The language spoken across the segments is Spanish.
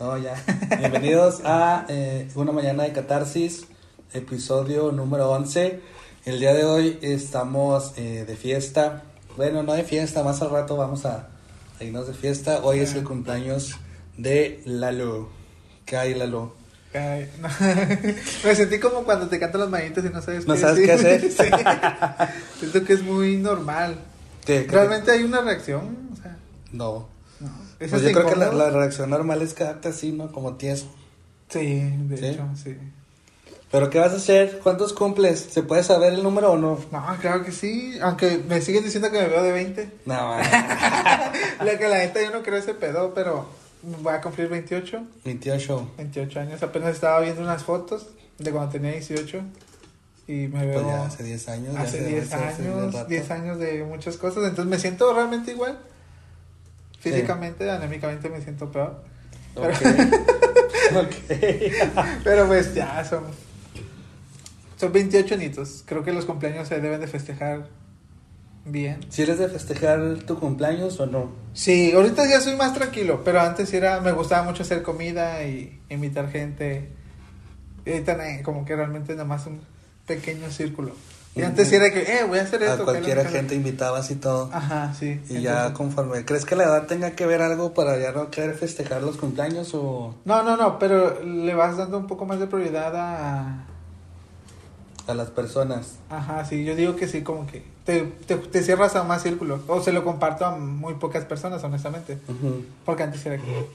No, ya. Bienvenidos a eh, Una Mañana de Catarsis, episodio número 11. El día de hoy estamos eh, de fiesta. Bueno, no de fiesta, más al rato vamos a, a irnos de fiesta. Hoy es el cumpleaños de Lalo. ¿Qué hay, Lalo? Ay, no. Me sentí como cuando te cantan las manitas y no sabes ¿No qué sabes decir. qué hacer? Sí. Siento que es muy normal. ¿Qué- qué- ¿Realmente hay una reacción? O sea, No. No. ¿Es Pues yo creo que la, reacción normal es quedarte así, ¿no? Como tieso. Sí, de ¿Sí? hecho, sí. ¿Pero qué vas a hacer? ¿Cuántos cumples? ¿Se puede saber el número o no? No, claro que sí. Aunque me siguen diciendo que me veo de 20. No. La que la neta yo no creo ese pedo, pero voy a cumplir 28. 28. 28 años. Apenas estaba viendo unas fotos de cuando tenía 18. Y me veo. Pues ya hace 10 años. ya hace 10 hace- hace un años, rato. 10 años de muchas cosas, entonces me siento realmente igual. Físicamente, anémicamente me siento peor. Ok. ok. Pero pues ya son son 28 añitos. Creo que los cumpleaños se deben de festejar bien. ¿Si eres de festejar tu cumpleaños o no? Sí, ahorita ya soy más tranquilo, pero antes era me gustaba mucho hacer comida y invitar gente. Y ahorita eh, como que realmente nada más un pequeño círculo. Y antes era que, eh, voy a hacer esto. A lo- gente invitabas y todo. Ajá, sí. Y ya conforme. ¿Crees que la edad tenga que ver algo para ya no querer festejar los cumpleaños o No, no, no, pero le vas dando un poco más de prioridad a... a las personas? Ajá, sí, yo digo que sí, como que te, te, te cierras a más círculo. O se lo comparto a muy pocas personas, honestamente. Porque antes era que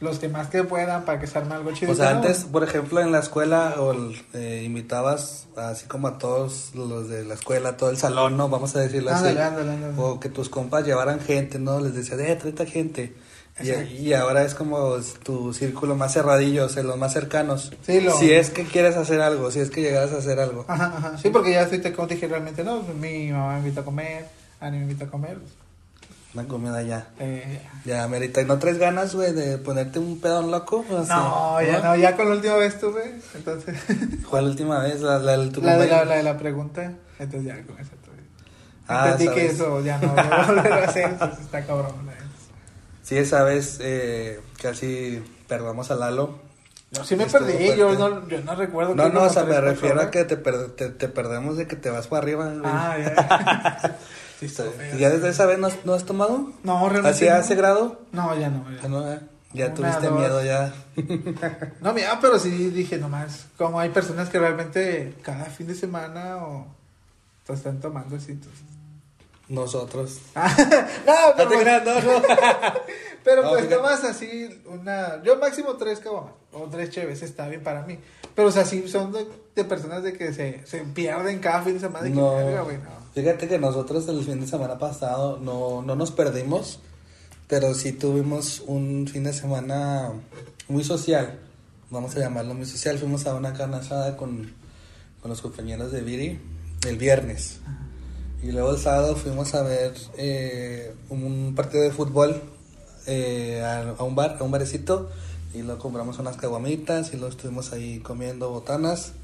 los que más que puedan para que se arme algo chido. O sea, antes, por ejemplo, en la escuela o eh, invitabas así como a todos los de la escuela, todo el salón, ¿no? Vamos a decirlo así. Ándale, ándale, ándale. O que tus compas llevaran gente, ¿no? Les decías, eh, 30 gente. Y, y ahora es como tu círculo más cerradillo, o sea, los más cercanos. Sí, lo- Si es que quieres hacer algo, si es que llegas a hacer algo. Ajá, ajá. Sí, porque ya estoy, como te dije realmente, no, mi mamá me invita a comer, Ani me invita a comer. Una comida ya. eh, Ya, Merita. ¿Y no traes ganas, güey, de ponerte un pedón loco? No, ya no, ya con la última vez tuve, entonces... ¿Cuál última vez? La, la, del tu La de la, de la pregunta, entonces ya con eso tuve. Ah, Entendí que eso ya no voy a volver a hacer, entonces está cabrón. ¿no? Sí, esa vez eh, casi perdamos a Lalo. Yo sí me perdí, yo no, yo no recuerdo. No, que no, o sea, me refiero a que te, per- te, te perdemos de que te vas para arriba. güey. Ah, ya. sí, está feo. ¿Y ¿Ya desde esa vez no has, no has tomado? No, realmente. ¿Hacia no. ese grado? No, ya no. Ya, Ah, no, eh. Ya tuviste dos. miedo, ya. No, mira, pero sí dije nomás. Como hay personas que realmente cada fin de semana o. pues, están tomando así. entonces. Nosotros. Ah, no, pero, te creas, no, pero No, pues fíjate. tomas así una. Yo máximo tres caguamas o tres cheves, está bien para mí. Pero o sea, sí son de, de personas de que se, se pierden cada fin de semana. De que, No. verga, güey, no. Fíjate que nosotros el fin de semana pasado no, no nos perdimos, pero sí tuvimos un fin de semana muy social, vamos a llamarlo muy social. Fuimos a una carne asada con, con los compañeros de Viri el viernes. Y luego el sábado fuimos a ver eh, un partido de fútbol eh, a, a un bar, a un barecito, y luego compramos unas caguamitas y luego estuvimos ahí comiendo botanas.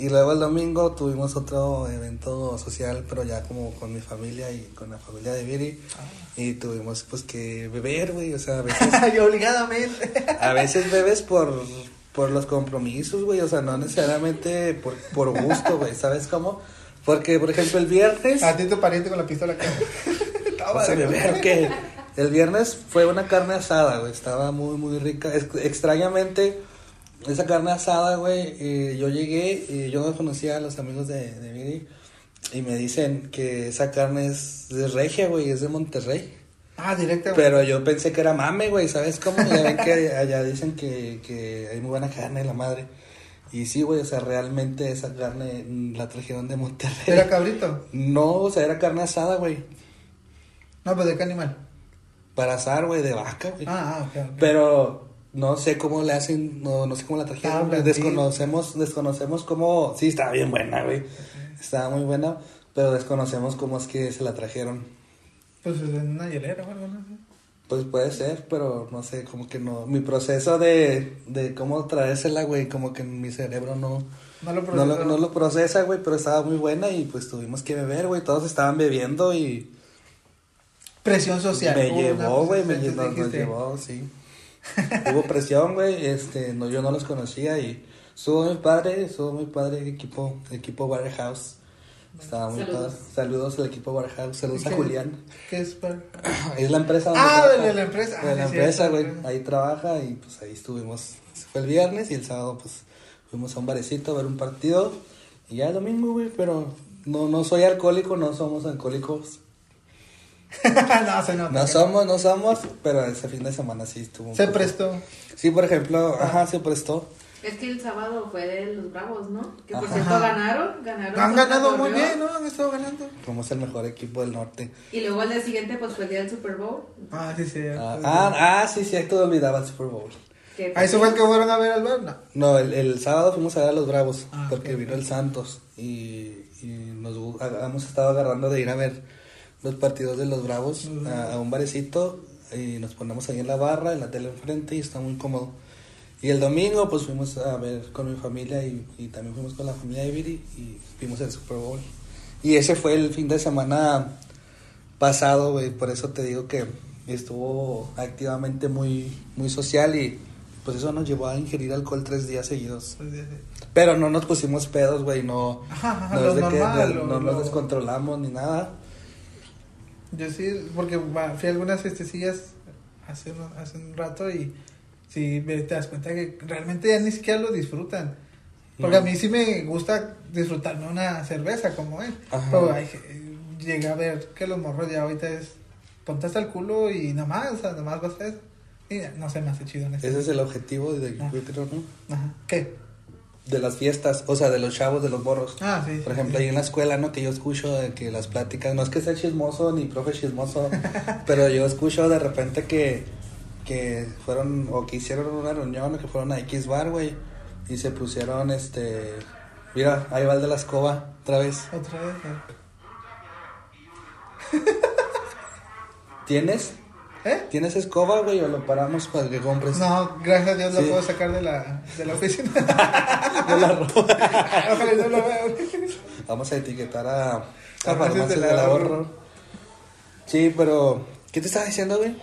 Y luego el domingo tuvimos otro evento social, pero ya como con mi familia y con la familia de Viri. Y tuvimos pues que beber, güey, o sea, a veces, y obligadamente. a veces bebes por, por los compromisos, güey, o sea, no necesariamente por, por gusto, güey, ¿sabes cómo? Porque, por ejemplo, el viernes... A ti tu pariente con la pistola acá. Vamos a beber, ¿qué? El viernes fue una carne asada, güey. Estaba muy, muy rica. Es- extrañamente, esa carne asada, güey, eh, yo llegué y yo no conocía a los amigos de, de Miri. Y me dicen que esa carne es de regia, güey, es de Monterrey. Ah, directamente. Pero yo pensé que era mame, güey, ¿sabes cómo? Ya ven que allá dicen que, que hay muy buena carne, la madre. Y sí, güey, o sea, realmente esa carne mm, la trajeron de Monterrey. ¿Era cabrito? No, o sea, era carne asada, güey. No, pues de qué animal. Para asar, güey, de vaca, güey. Ah, ah, ok. ok. Pero no sé cómo le hacen, no, no sé cómo la trajeron. Desconocemos, desconocemos cómo. Sí, estaba bien buena, güey. Estaba muy buena, pero desconocemos cómo es que se la trajeron. Pues en una hielera o algo, no sé. Pues puede ser, pero no sé, como que no. Mi proceso de, de cómo traérsela, güey, como que mi cerebro no, No lo no, procesó. lo, no lo procesa, güey, pero estaba muy buena y pues tuvimos que beber, güey. Todos estaban bebiendo y Presión social. me llevó, güey, me llevó, nos llevó, sí. Hubo presión, güey. Este, no, yo no los conocía y estuvo muy padre, estuvo muy padre el equipo, el equipo Warehouse. Estaba muy Saludos. padre. Saludos al equipo Warehouse. Saludos a. Julián. ¿Qué es para.? Es la empresa donde Ah, trabaja. de la empresa. De Ah, la sí, empresa, güey. Ahí trabaja y pues ahí estuvimos. Fue el viernes y el sábado pues fuimos a un barecito a ver un partido. Y ya el domingo, güey, pero no, no soy alcohólico, no somos alcohólicos. no, se nota. No somos, no somos, pero ese fin de semana sí estuvo. Se poco- prestó. Sí, por ejemplo, ajá, se prestó. Es que el sábado fue de los Bravos, ¿no? Que por Ajá. cierto ganaron, ganaron. Han ganado muy bien, ¿no? Han estado ganando. Somos el mejor equipo del norte. Y luego al día siguiente pues fue el día del Super Bowl. Ah, sí, sí. Ah, ah, ah, sí, sí, tú olvidaba el Super Bowl. ¿A eso fue el que fueron a ver al ver? No. No, el, el sábado fuimos a ver a los Bravos Ah, porque ok. vino el Santos y, y nos hemos estado agarrando de ir a ver los partidos de los Bravos Ujú. a, a un barecito y nos ponemos ahí en la barra, en la tele enfrente y está muy cómodo. Y el domingo pues fuimos a ver con mi familia y, y también fuimos con la familia de Viri y vimos el Super Bowl. Y ese fue el fin de semana pasado, güey, por eso te digo que estuvo activamente muy, muy social y pues eso nos llevó a ingerir alcohol tres días seguidos. Pero no nos pusimos pedos, güey, no, Ajá, no, es de que de- lo- no nos descontrolamos ni nada. Yo sí, porque fui a algunas fiestecillas hace, hace un rato y sí te das cuenta que realmente ya ni siquiera lo disfrutan. Porque No. a mí sí me gusta disfrutarme una cerveza como es. Ajá. Pero eh, llegué a ver que los morros ya ahorita es ponte hasta el culo y nada más, o sea, nada más vas a eso. Y no se me hace chido en eso. Ese es el objetivo de, creo, ¿no? Ajá. ¿Qué? De las fiestas, o sea, de los chavos, de los borros. Ah, sí. Por ejemplo, ahí en la escuela, ¿no? Que yo escucho de que las pláticas, no es que sea chismoso ni profe chismoso, pero yo escucho de repente que, que fueron, o que hicieron una reunión, o que fueron a X bar, güey, y se pusieron, este, mira, ahí va el de la escoba, otra vez. Otra vez. ¿Tienes? ¿Eh? ¿Tienes escoba, güey, o lo paramos para que compres? No, gracias a Dios Sí. lo puedo sacar de la, de la oficina. No la robo. Ojalá y no lo vea. Vamos a etiquetar a, a Farmacias del ahorro. Sí, pero, ¿qué te estaba diciendo, güey?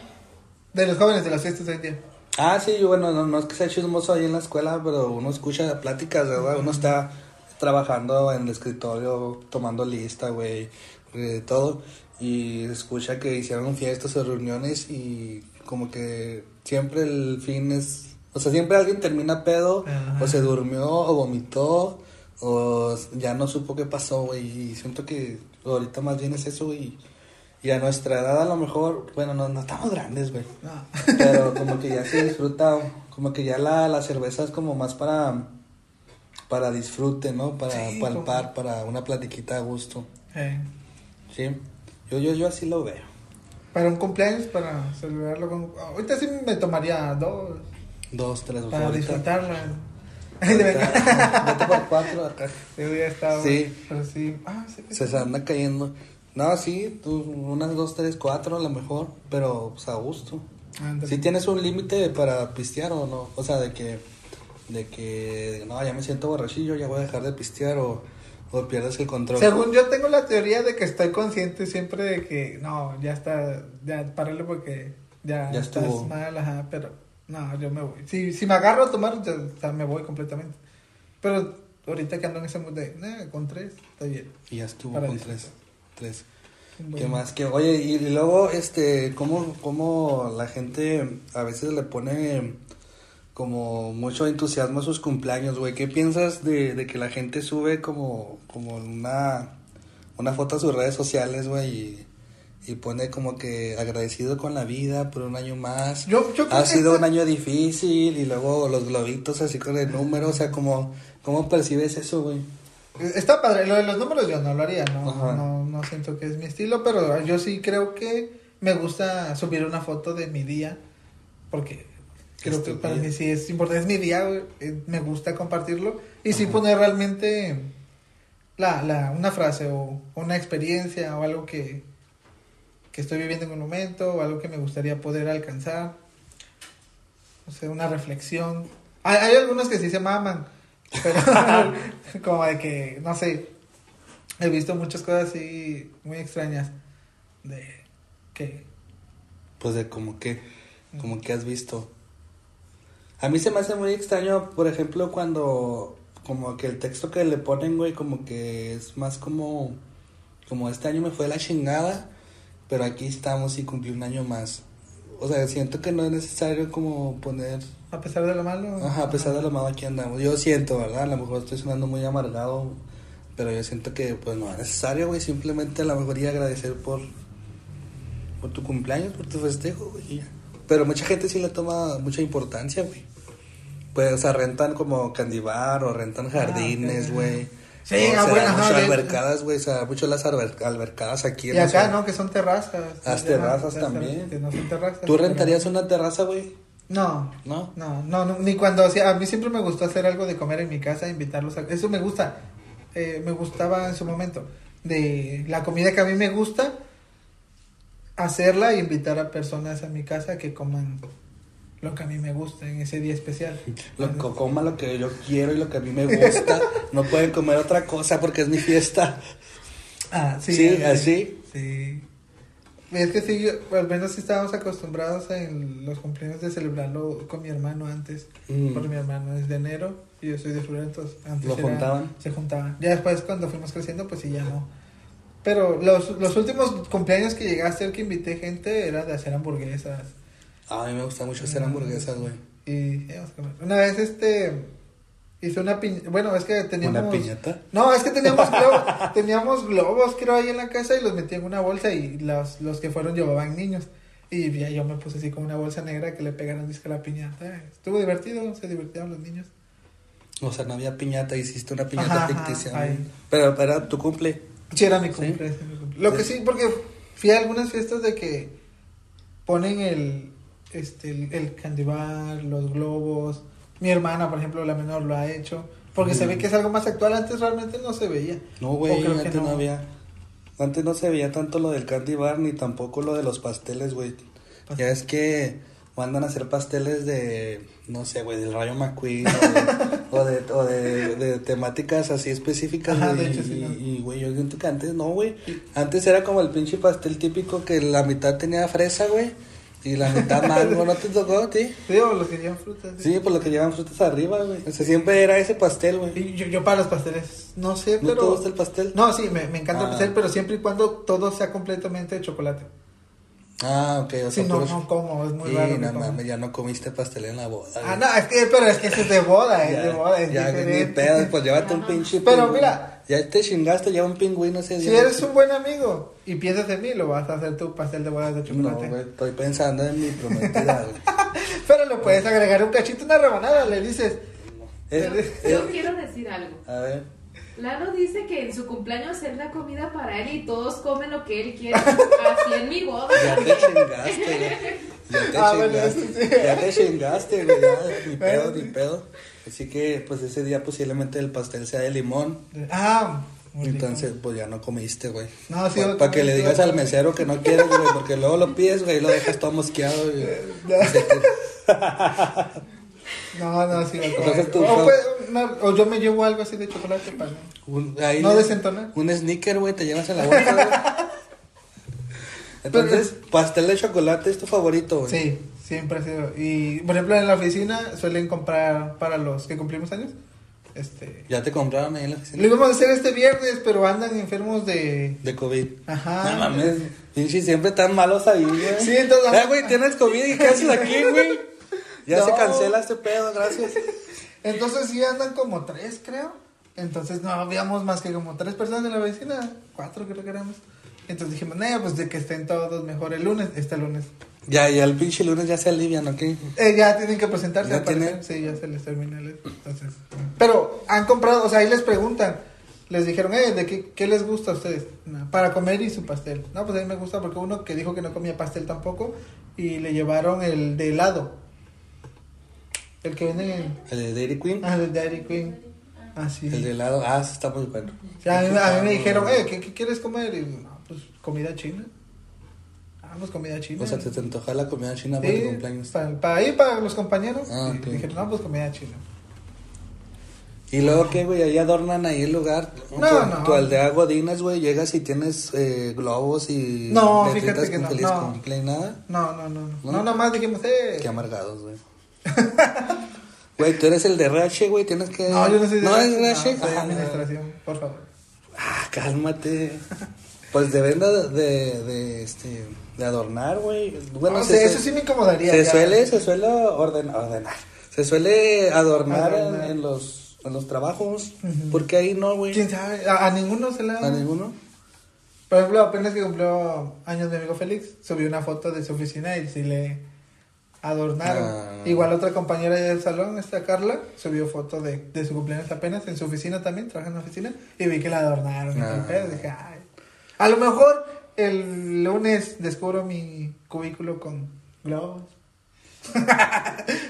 De los jóvenes de las fiestas de hoy día. Ah, sí, bueno, no, no es que sea chismoso ahí en la escuela, pero uno escucha pláticas, ¿verdad? Uno está trabajando en el escritorio, tomando lista, güey, eh, todo, y escucha que hicieron fiestas o reuniones y como que siempre el fin es, o sea, siempre alguien termina pedo, Ajá. o se durmió, o vomitó, o ya no supo qué pasó, güey, y siento que ahorita más bien es eso, güey, y a nuestra edad a lo mejor, bueno, no, no estamos grandes, güey. No. Pero como que ya se disfruta, como que ya la, la cerveza es como más para, para disfrute, ¿no? Para Sí, palpar, para una platiquita a gusto. Eh, Sí, yo, yo, yo así lo veo. para un cumpleaños, para celebrarlo con... Ahorita sí me tomaría dos, Dos, tres, para ahorita. disfrutarla. Vete por cuatro acá. Sí, hubiera estado... Sí. Pero sí... Ah, sí. Se se anda cayendo. No, sí, tú, unas dos, tres, cuatro a lo mejor, pero pues a gusto. Si tienes un límite para pistear o no, o sea, de que, de que, no, ya me siento borrachillo, ya voy a dejar de pistear o, o pierdes el control. Según yo tengo la teoría de que estoy consciente siempre de que no, ya está, ya párale porque ya, Ya estás estuvo. mal, ajá, pero no, yo me voy. Si, si me agarro a tomar, ya, sea, me voy completamente. Pero ahorita que ando en ese mood de, "Nah, con tres, está bien. Y ya estuvo Para con disfrutar. tres. tres. Bueno. ¿Qué más? Que, oye, y, y luego, este, ¿cómo, ¿cómo la gente a veces le pone como mucho entusiasmo a sus cumpleaños, güey? ¿Qué piensas de, de que la gente sube como, como una, una foto a sus redes sociales, güey? Y, y pone como que agradecido con la vida por un año más. Yo, yo Ha sido esta- un año difícil y luego los globitos así con el número, o sea, como, ¿cómo percibes eso, güey? Está padre, lo de los números yo no lo haría, no, no, no siento que es mi estilo, pero yo sí creo que me gusta subir una foto de mi día, porque creo que tu para mí sí es importante, es mi día, eh, me gusta compartirlo y sí poner realmente la, la, una frase o una experiencia o algo que, que estoy viviendo en un momento o algo que me gustaría poder alcanzar, o sea, una reflexión. Hay, hay algunos que sí se maman, pero como de que, no sé, he visto muchas cosas así muy extrañas de que Pues de como que, como que has visto. A mí se me hace muy extraño, por ejemplo, cuando como que el texto que le ponen, güey, como que es más como como este año me fue la chingada, pero aquí estamos y cumplí un año más. O sea, siento que no es necesario como poner A pesar de lo malo. Ajá, a pesar de lo malo aquí andamos. Yo siento, ¿verdad? A lo mejor estoy sonando muy amargado, pero yo siento que pues no es necesario, güey. Simplemente a lo mejor ir a agradecer por, por tu cumpleaños, por tu festejo, güey. Pero mucha gente sí le toma mucha importancia, güey. Pues, o sea, rentan como candy bar o rentan jardines, ok. güey. Sí, ah, bueno, de- albercadas, güey. O sea, mucho las alber- albercadas aquí. Y acá. ¿no? Que son terrazas. Las terrazas también. Que no son terrazas. ¿Tú rentarías una terraza, güey? No, ¿No? no, no, no, ni cuando hacía, a mí siempre me gustó hacer algo de comer en mi casa, invitarlos a, eso me gusta, eh, me gustaba en su momento, de la comida que a mí me gusta, hacerla e invitar a personas a mi casa que coman lo que a mí me gusta en ese día especial. Lo que coma lo que yo quiero y lo que a mí me gusta. no pueden comer otra cosa porque es mi fiesta. Ah, sí. Sí, eh, así. Sí. Es que sí, yo- al menos estábamos acostumbrados en los cumpleaños de celebrarlo con mi hermano antes. Mm. Porque mi hermano es de enero y yo soy de febrero, entonces antes ¿Lo era- juntaban? Se juntaban. Ya después cuando fuimos creciendo, pues sí, ya no. Pero los, los últimos cumpleaños que llegué a hacer que invité gente era de hacer hamburguesas. A mí me gusta mucho hacer hamburguesas, güey. Y comer. Una vez este hice una piñata. Bueno, es que teníamos. ¿Una piñata? No, es que teníamos globos, teníamos globos, creo, ahí en la casa y los metí en una bolsa y los, los que fueron llevaban niños. Y ya yo me puse así con una bolsa negra que le pegaron disque a la piñata. Estuvo divertido, se divirtieron los niños. O sea, no había piñata, hiciste una piñata Ajá, ajá, ficticia. güey. Pero era tu cumple. Sí, era mi cumple. sí. Lo que Sí. porque fui a algunas fiestas de que ponen el, este, el, el candy bar, los globos. Mi hermana, por ejemplo, la menor, lo ha hecho. Porque se Mm. ve que es algo más actual. Antes realmente no se veía. No, güey, antes no. había. Antes no se veía tanto lo del candy bar ni tampoco lo de los pasteles, güey. Ya es que mandan a hacer pasteles de, no sé, güey, del Rayo McQueen o de, o de, o de- de temáticas así específicas, Ajá, de hecho, sí, y, ¿no? y, güey, yo siento que antes no, güey. Antes era como el pinche pastel típico que la mitad tenía fresa, güey, y la mitad mango. ¿No te tocó, sí? Sí, o los que llevan frutas. Sí, por lo que llevan frutas arriba, güey. O sea, siempre era ese pastel, güey. Yo, yo para los pasteles, no sé, ¿No pero... te gusta el pastel? No, sí, me, me encanta el Ah. pastel, pero siempre y cuando todo sea completamente de chocolate. Ah, ok, o Si sea, no, puros- no como, es muy Y raro. no mames, ya no comiste pastel en la boda. Ah, güey. no, es que, pero es que es de boda, es Ya, de boda, es ya, ni diferente. pedo, pues llévate un pinche Pero pingüino. mira. Ya te chingaste, lleva un pingüino ese Si día. eres un buen amigo y piensas en mí, lo vas a hacer tu pastel de bodas de No, chocolate. güey, estoy pensando en mi prometida, güey. pero le puedes agregar un cachito, una rebanada, le dices. Yo quiero decir algo. a ver. Lalo dice que en su cumpleaños es la comida para él y todos comen lo que él quiere. Así en mi boda. Ya te chingaste, güey. Ya te Ah, bueno, chingaste. sí. Ya te chingaste, güey. ya, Ni pedo, Bueno, ni pedo. Así que, pues ese día posiblemente el pastel sea de limón. Ah. Entonces, pues ya no comiste, güey. No, sí, Para que le digas al mesero que no quieres, güey, porque luego lo pides, güey, y lo dejas todo mosqueado. y- No, no, sí, otro Entonces tú- o, pues, una- o yo me llevo algo así de chocolate para. Un, ahí No desentonar. Un sneaker, güey, te llevas en la bolsa, güey. Entonces, pastel de chocolate es tu favorito, güey. Sí, siempre ha sido. Y por ejemplo, en la oficina suelen comprar para los que cumplimos años. Este. Ya te compraron ahí en la Lo oficina. íbamos a hacer este viernes, pero andan enfermos de. De COVID. Ajá. No mames, pinche, siempre tan malos ahí, güey. Sí, entonces- Eh, güey, tienes COVID y ¿qué haces aquí, güey? Ya No. se cancela este pedo, gracias. Entonces sí andan como tres, creo. Entonces no habíamos más que como tres personas en la vecina. Cuatro creo que éramos. Entonces dijimos, no, pues de que estén todos mejor el lunes, este lunes. Ya, ya el pinche lunes ya se alivian, ¿ok? Eh, ya tienen que presentarse, ¿Ya al tienen? Sí, ya se les termina el... Entonces, pero han comprado, o sea, ahí les preguntan. Les dijeron, eh, ¿de qué, qué les gusta a ustedes? No, para comer y su pastel. No, pues a mí me gusta porque uno que dijo que no comía pastel tampoco y le llevaron el de helado. El que venden en... El de Dairy Queen, Ah, el de Dairy Queen. Ah, sí. el de helado. Ah, ese está muy bueno. A, mí, a mí me dijeron, eh, ¿qué, qué quieres comer? Y no, pues comida china. Ah, pues comida china. O sea, te, te antoja la comida china para Sí, tu cumpleaños. Para, para ir para los compañeros. Ah, y ok. dijeron, no, pues comida china. Y luego, ¿qué, güey? Ahí adornan ahí el lugar. No, tu, no. Tu aldea Godines, güey, llegas y tienes eh, globos y... No, fíjate que no, feliz no. cumple y nada. No, no, no. No, ¿No? no nada más dijimos, eh. Qué amargados, güey. Güey, tú eres el de RH, güey, tienes que... No, yo no soy de ¿No eres RH? no, soy Ah, administración, por favor. Ah, cálmate. Pues deben de, de, de, este, de adornar, güey. Bueno, No se sue- eso sí me incomodaría. se ya. suele, se suele orden- ordenar. Se suele adornar, en- Adornar. En, los, en los trabajos. Ujú. Porque ahí no, güey. ¿Quién sabe? A, a ninguno se la... A ninguno. Por ejemplo, apenas que cumplió años mi amigo Félix, subió una foto de su oficina y sí le adornaron. Ah. Igual otra compañera del salón, esta Carla, subió foto de, de su cumpleaños apenas en su oficina también, trabaja en la oficina, y vi que la adornaron. y Ah. pedo, dije, ay. A lo mejor el lunes descubro mi cubículo con globos.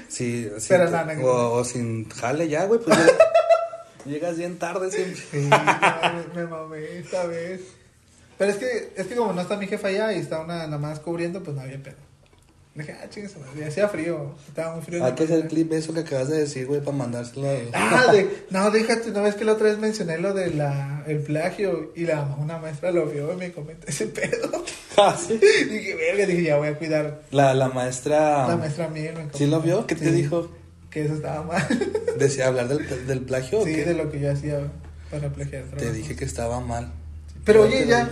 Sí, sí. Pero no. o, o sin jale ya, güey. Pues llega- llegas bien tarde siempre. Sí, me, me mamé esta vez. Pero es que, es que como no está mi jefa allá y está una nada más cubriendo, pues no había pedo. Dije, ah, chingue su madre, hacía frío, estaba muy frío. Hay la que hacer mañana. clip eso que acabas de decir, güey, para mandárselo. a- Ah, de, no, déjate, no ves que la otra vez mencioné lo de la, el plagio y la una maestra lo vio y me comentó ese pedo. Ah, sí. dije, verga, dije, ya voy a cuidar. La, la maestra. La maestra mía me ¿Sí lo vio? ¿Qué te dijo? Que eso estaba mal. ¿Decía hablar del, del plagio o sí, qué? de lo que yo hacía para plagiar. Te dije que estaba mal. Pero oye, ya.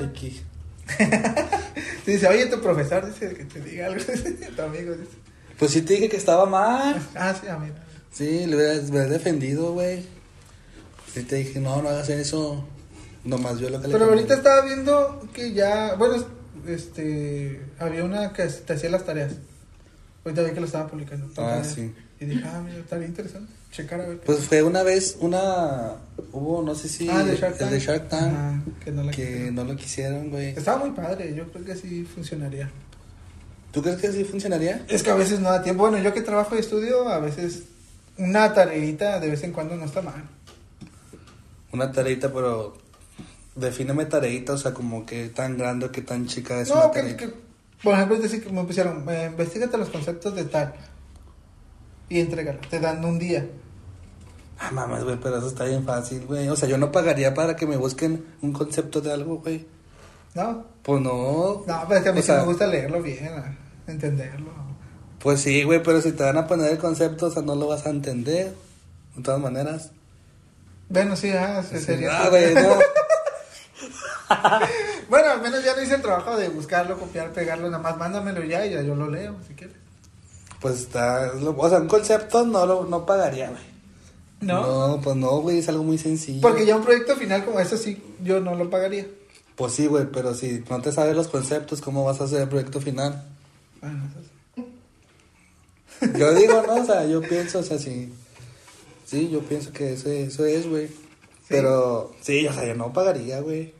Dice, oye, tu profesor dice que te diga algo. tu amigo dice. Pues sí te dije que estaba mal. Ah, sí, a mí. Sí, le hubieras, defendido, güey. Sí te dije, no, no hagas eso. Nomás yo lo que le Pero ahorita estaba viendo que ya, bueno, este, había una que te hacía las tareas. Ahorita vi que lo estaba publicando. Ah, sí. Y dije, ah, mira, estaría interesante. Checar a ver. Pues fue una vez, una... Hubo, no sé si... ah, de Shark Tank. El de Shark Tank. Ajá, que no la que no lo quisieron, güey. Estaba muy padre, yo creo que sí funcionaría. ¿Tú crees que sí funcionaría? Es que a veces no da tiempo. Bueno, yo que trabajo y estudio, a veces una tareita de vez en cuando no está mal. Una tareita, pero... Defíneme tareita, o sea, como que tan grande o que tan chica es no, una que, tareita. que- por ejemplo, decir que me pusieron, eh, investigate los conceptos de tal y entrégalo. Te dan un día. Ah, mames, güey, pero eso está bien fácil, güey. O sea, yo no pagaría para que me busquen un concepto de algo, güey. ¿No? Pues no. No, pero es que a mí O sí sea, me gusta leerlo bien, entenderlo. Pues sí, güey, pero si te van a poner el concepto, o sea, no lo vas a entender. De todas maneras. Bueno, sí, ah, sí, sería. Ah, güey, no. Bueno, al menos ya no hice el trabajo de buscarlo, copiar, pegarlo, nada más mándamelo ya y ya yo lo leo, si quieres. Pues está. O sea, un concepto no lo no pagaría, güey. ¿No? No, pues no, güey, es algo muy sencillo. Porque ya un proyecto final como eso sí, yo no lo pagaría. Pues sí, güey, pero si no te sabes los conceptos, ¿cómo vas a hacer el proyecto final? Bueno, eso sí. Yo digo, ¿no? O sea, yo pienso, o sea, sí. Sí, yo pienso que eso, eso es, güey. Pero, sí, o sea, yo no pagaría, güey.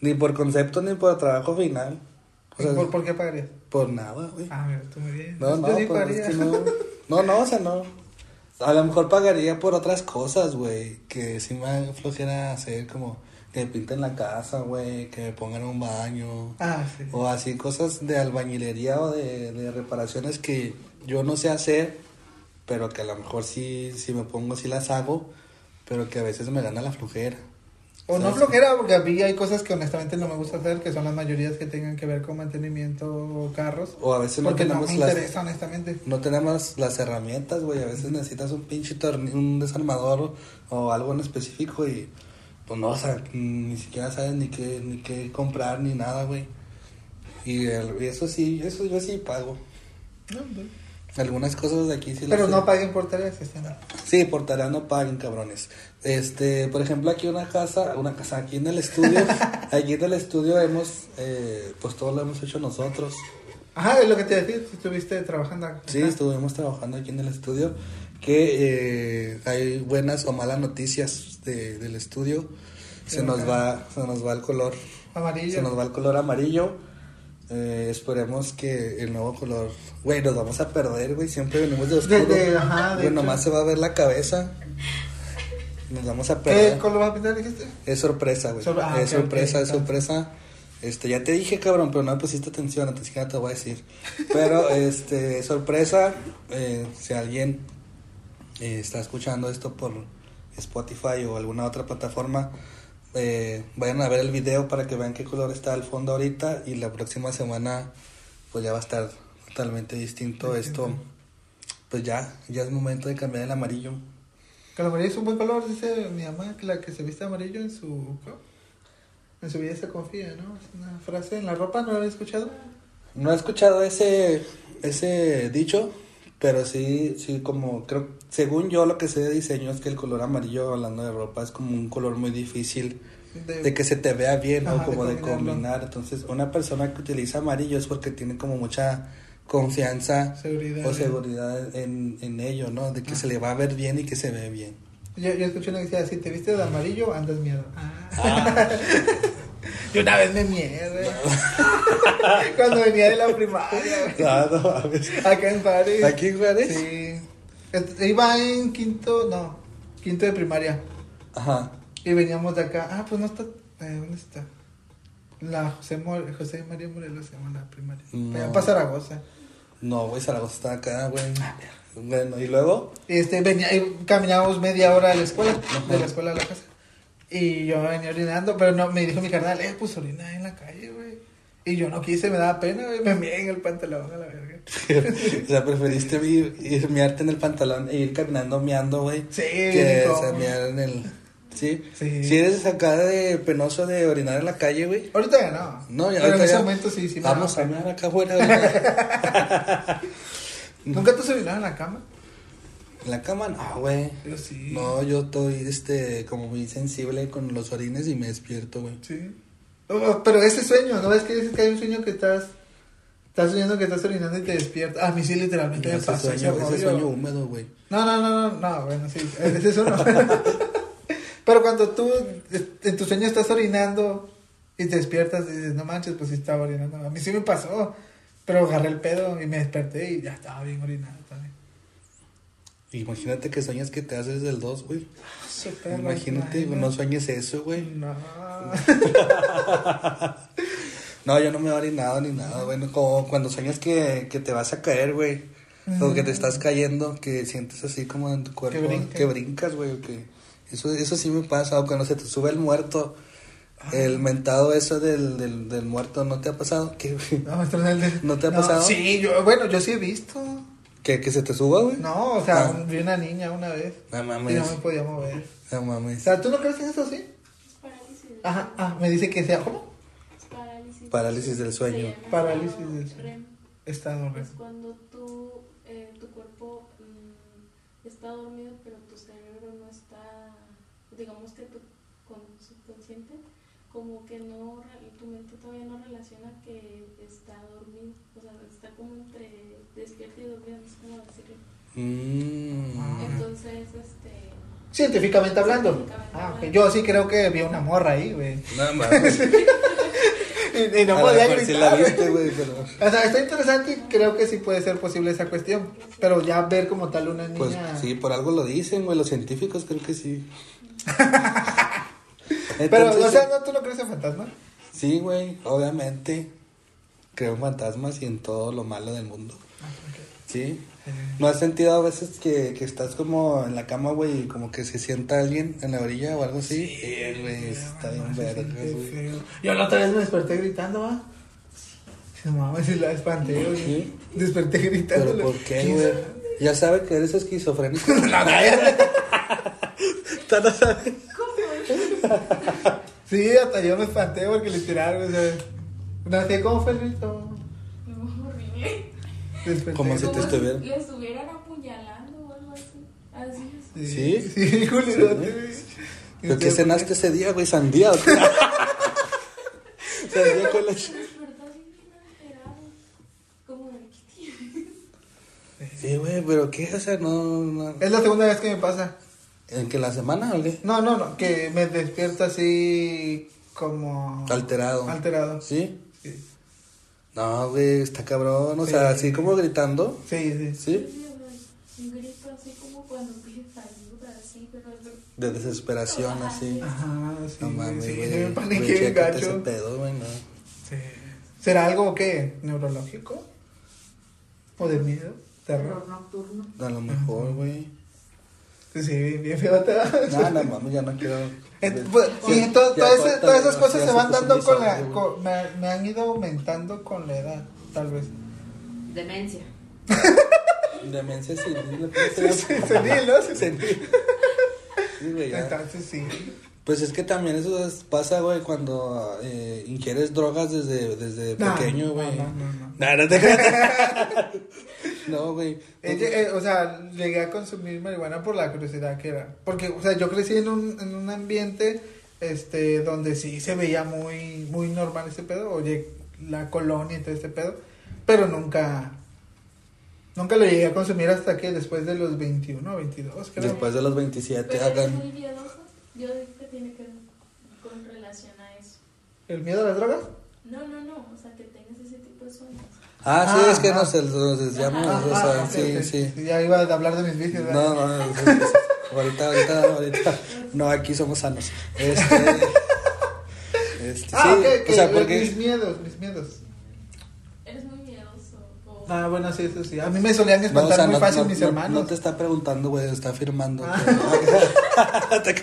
Ni por concepto, ni por trabajo final. O sea, ¿Por, ¿Por qué pagarías? por nada, güey. Ah, mira, tú muy bien. No, Yo no, sí pues pagaría. es que no. No, no, o sea, no. A lo mejor pagaría por otras cosas, güey. Que sí me flojera hacer, como que me pinten la casa, güey. Que me pongan un baño. Ah, sí. O así cosas de albañilería o de, de reparaciones que yo no sé hacer, pero que a lo mejor sí, si me pongo, sí las hago, pero que a veces me gana la flojera. O no flojera, porque a mí hay cosas que honestamente no me gusta hacer, que son las mayorías que tengan que ver con mantenimiento o carros. O a veces no Porque no tenemos me las, interesa, honestamente. no tenemos las herramientas, güey. A veces necesitas un pinche un desarmador o, o algo en específico y pues no, o sea, ni siquiera sabes ni qué, ni qué comprar ni nada, güey. Y, el- y eso sí, eso yo sí pago. No, no. Algunas cosas de aquí sí Pero sé. no paguen por tareas, no. Sí, por tarea no paguen, cabrones. Este, por ejemplo, aquí una casa, una casa aquí en el estudio, aquí en el estudio hemos, eh, pues todo lo hemos hecho nosotros. Ajá, es lo que te decía, estuviste trabajando acá. Sí, estuvimos trabajando aquí en el estudio, que eh, hay buenas o malas noticias de- del estudio. Se nos va, se nos va el color, Amarillo. se nos va el color amarillo. Eh, esperemos que el nuevo color, güey, nos vamos a perder, güey. Siempre venimos de oscuro. De- de- ajá, de nomás se va a ver la cabeza. Nos vamos a ¿Qué perder. color vas a pintar, dijiste? Es sorpresa, güey. Sor- ah, es sorpresa, es sorpresa. Este, ya te dije, cabrón, pero no me pusiste atención, antes que nada te voy a decir. Pero, este, es sorpresa. eh, si alguien eh, está escuchando esto por Spotify o alguna otra plataforma, eh, vayan a ver el video para que vean qué color está al fondo ahorita y la próxima semana, pues ya va a estar totalmente distinto esto. pues ya, ya es momento de cambiar el amarillo. Que el amarillo es un buen color, dice mi mamá, que la que se viste amarillo en su... En su vida se confía, ¿no? Es una frase en la ropa, ¿no la había escuchado? No he escuchado ese, ese dicho, pero sí, sí, como creo, según yo lo que sé de diseño es que el color amarillo, hablando de ropa, es como un color muy difícil de que se te vea bien Ajá, o como de combinar. Entonces, una persona que utiliza amarillo es porque tiene como mucha confianza Seguridad. o seguridad en, en ello, ¿no? De que Ah. se le va a ver bien y que se ve bien. Yo, yo escuché una que decía, si te vistes de amarillo, andas miedo. Ah, Yo una vez me mié, güey. Cuando venía de la primaria, güey. ver. Acá en Paris. ¿Aquí en Juárez? Sí. Iba en quinto, no, quinto de primaria. Ajá. Y veníamos de acá. Ah, pues no está. eh, ¿Dónde está? La José, More- José María Morelos se llama la primaria. No. Para Zaragoza. No, güey, Zaragoza está acá, güey. Bueno, y luego, Este, venía, y caminábamos media hora a la escuela, de la escuela a la casa. Y yo venía orinando, pero no, me dijo mi carnal, eh, pues orina en la calle, güey. Y yo no quise, me daba pena, güey, me mié en el pantalón a la verga. o sea, preferiste ir, ir miarte en el pantalón e ir caminando miando, güey. Sí, que o sea, incómodo. miar en el... ¿Sí? Sí. ¿Sí eres acá de penoso de orinar en la calle, güey? Ahorita ya no. No, ya Pero en ese ya- momento sí, sí me Vamos a mirar acá afuera. ¿Nunca te has orinado en la cama? En la cama, no, güey. Yo sí. No, yo estoy, este, como muy sensible con los orines y me despierto, güey. Sí. Oh, pero ese sueño, ¿no ves que dices que hay un sueño que estás... Estás soñando que estás orinando y te despiertas. A mí sí, literalmente me pasó ese sueño, ese rollo. sueño húmedo, güey. No, no, no, no, no, bueno, sí, ese es uno. Pero cuando tú en tu sueño estás orinando y te despiertas y dices, no manches, pues sí estaba orinando. A mí sí me pasó, pero agarré el pedo y me desperté y ya estaba bien orinado también. Imagínate que sueñas que te haces del 2, güey. Perro, Imagínate, no sueñes eso, güey. No. No, yo no me he orinado ni nada, güey. No, Como cuando sueñas que, que te vas a caer, güey. O que te estás cayendo, que sientes así como en tu cuerpo. Que brinca. Que brincas, güey. que- Eso, eso sí me pasa. O cuando se te sube el muerto. El mentado eso del, del, del muerto, ¿no te ha pasado? ¿Qué? No, el ¿No te ha pasado? Sí, yo, bueno, yo sí he visto. ¿Que, que se te suba, güey? No, o sea, Ah. vi una niña una vez No y mames. no me podía mover. No O mames. sea, ¿tú no crees en eso, sí? Parálisis. del- Ajá, ah, me dice que sea, ¿cómo? Parálisis. Parálisis del sueño. Parálisis del sueño. REM. Estado Es REM. cuando tú, eh, tu cuerpo mm, está dormido, pero tu cerebro no está, digamos que tu con- subconsciente, como que no, tu mente todavía no relaciona que está dormido, o sea, está como entre despierto y dormido, no sé cómo decirlo. Mm. Ah. Entonces, este, Científicamente hablando. Científicamente Ah, hablando. Yo sí creo que vi una morra ahí, güey. No mames. Y, y no A podía gritar. la güey. viste, güey, pero... O sea, está interesante y creo que sí puede ser posible esa cuestión. Pero ya ver como tal una niña. Pues sí, por algo lo dicen, güey, los científicos creo que sí. Pero, o sea, ¿no, ¿tú no crees en fantasmas? Sí, güey, obviamente. Creo en fantasmas y en todo lo malo del mundo. Sí. ¿No has sentido a veces que, que estás como en la cama, güey, y como que se sienta alguien en la orilla o algo así? Sí, güey, está bien No, se verga, güey. Yo la otra vez me desperté gritando, ¿va? No mames, si la espanté, güey. ¿Sí? Desperté gritando. ¿Pero por qué, güey? Ya sabe que eres esquizofrénico. ¿Tú no sabes? Sí, hasta yo me espanté porque literal, o sea. No sé cómo fue el grito. no, horrible. Desperté. Como si te Como estuviera- le estuvieran apuñalando o algo así. Así es. ¿Sí? Sí, Julio. ¿Pero qué cenaste ese día, güey? ¿Sandía o qué? Sandía con la... Despertó así bien alterado. Como de ¿qué tienes? Sí, güey, pero ¿qué? O sea, no, no... Es la segunda vez que me pasa. ¿En que la semana o qué? No, no, no, que me despierta así como Alterado. alterado. ¿Sí? Sí, No, güey, está cabrón. O Sí. sea, así como gritando. sí. sí. ¿Sí? Un grito así como cuando ayuda, así, pero de- De desesperación, así. Ajá, sí. No mames, sí, güey. sí, me Güey, paniqué bien chécate ese gacho. pedo, güey, no. Sí. ¿Será algo qué? ¿Neurológico? ¿O de miedo? ¿Terror? nocturno. A lo mejor, güey. Sí, bien feo te va. No, no mames, ya no quiero. Pues, sí, Ya, to- ya todas, esas- todas cosas se van dando con la... con- me, me han ido aumentando con la edad, tal vez. Demencia. Demencia senil. Senil, ¿no? Senil. Sí, güey, ya. Entonces sí. Pues es que también eso es- pasa, güey, cuando eh, ingieres drogas desde, desde No, pequeño, no, güey. no, no, no. No, no te creas. No, güey. Eh, eh, o sea, llegué a consumir marihuana por la curiosidad que era. Porque, o sea, yo crecí en un, en un ambiente este, donde sí se veía muy, muy normal ese pedo. Oye, la colonia y todo este pedo. Pero nunca, nunca lo llegué a consumir hasta que después de los 21, 22, creo. Después de los 27 Pero hagan... muy miedoso. Yo digo que tiene que ver con relación a eso. ¿El miedo a las drogas? No, no, no. O sea, que tengas ese tipo de sueños. Ah, sí, Ah, es que ah. nos, nos desviamos, Ah, o sea, ah, sí, sí. Ya iba a hablar de mis vicios. ¿verdad? No, no, no, ahorita, ahorita, ahorita, no, aquí somos sanos. Este, este, Ah, sí, ok, ok, o sea, mis porque, miedos, mis miedos. Eres muy miedoso. O... Ah, bueno, sí, eso sí. A mí me solían no, espantar o sea, muy no, fácil no, mis no- hermanos. no te está preguntando, güey, está afirmando. Ah. no.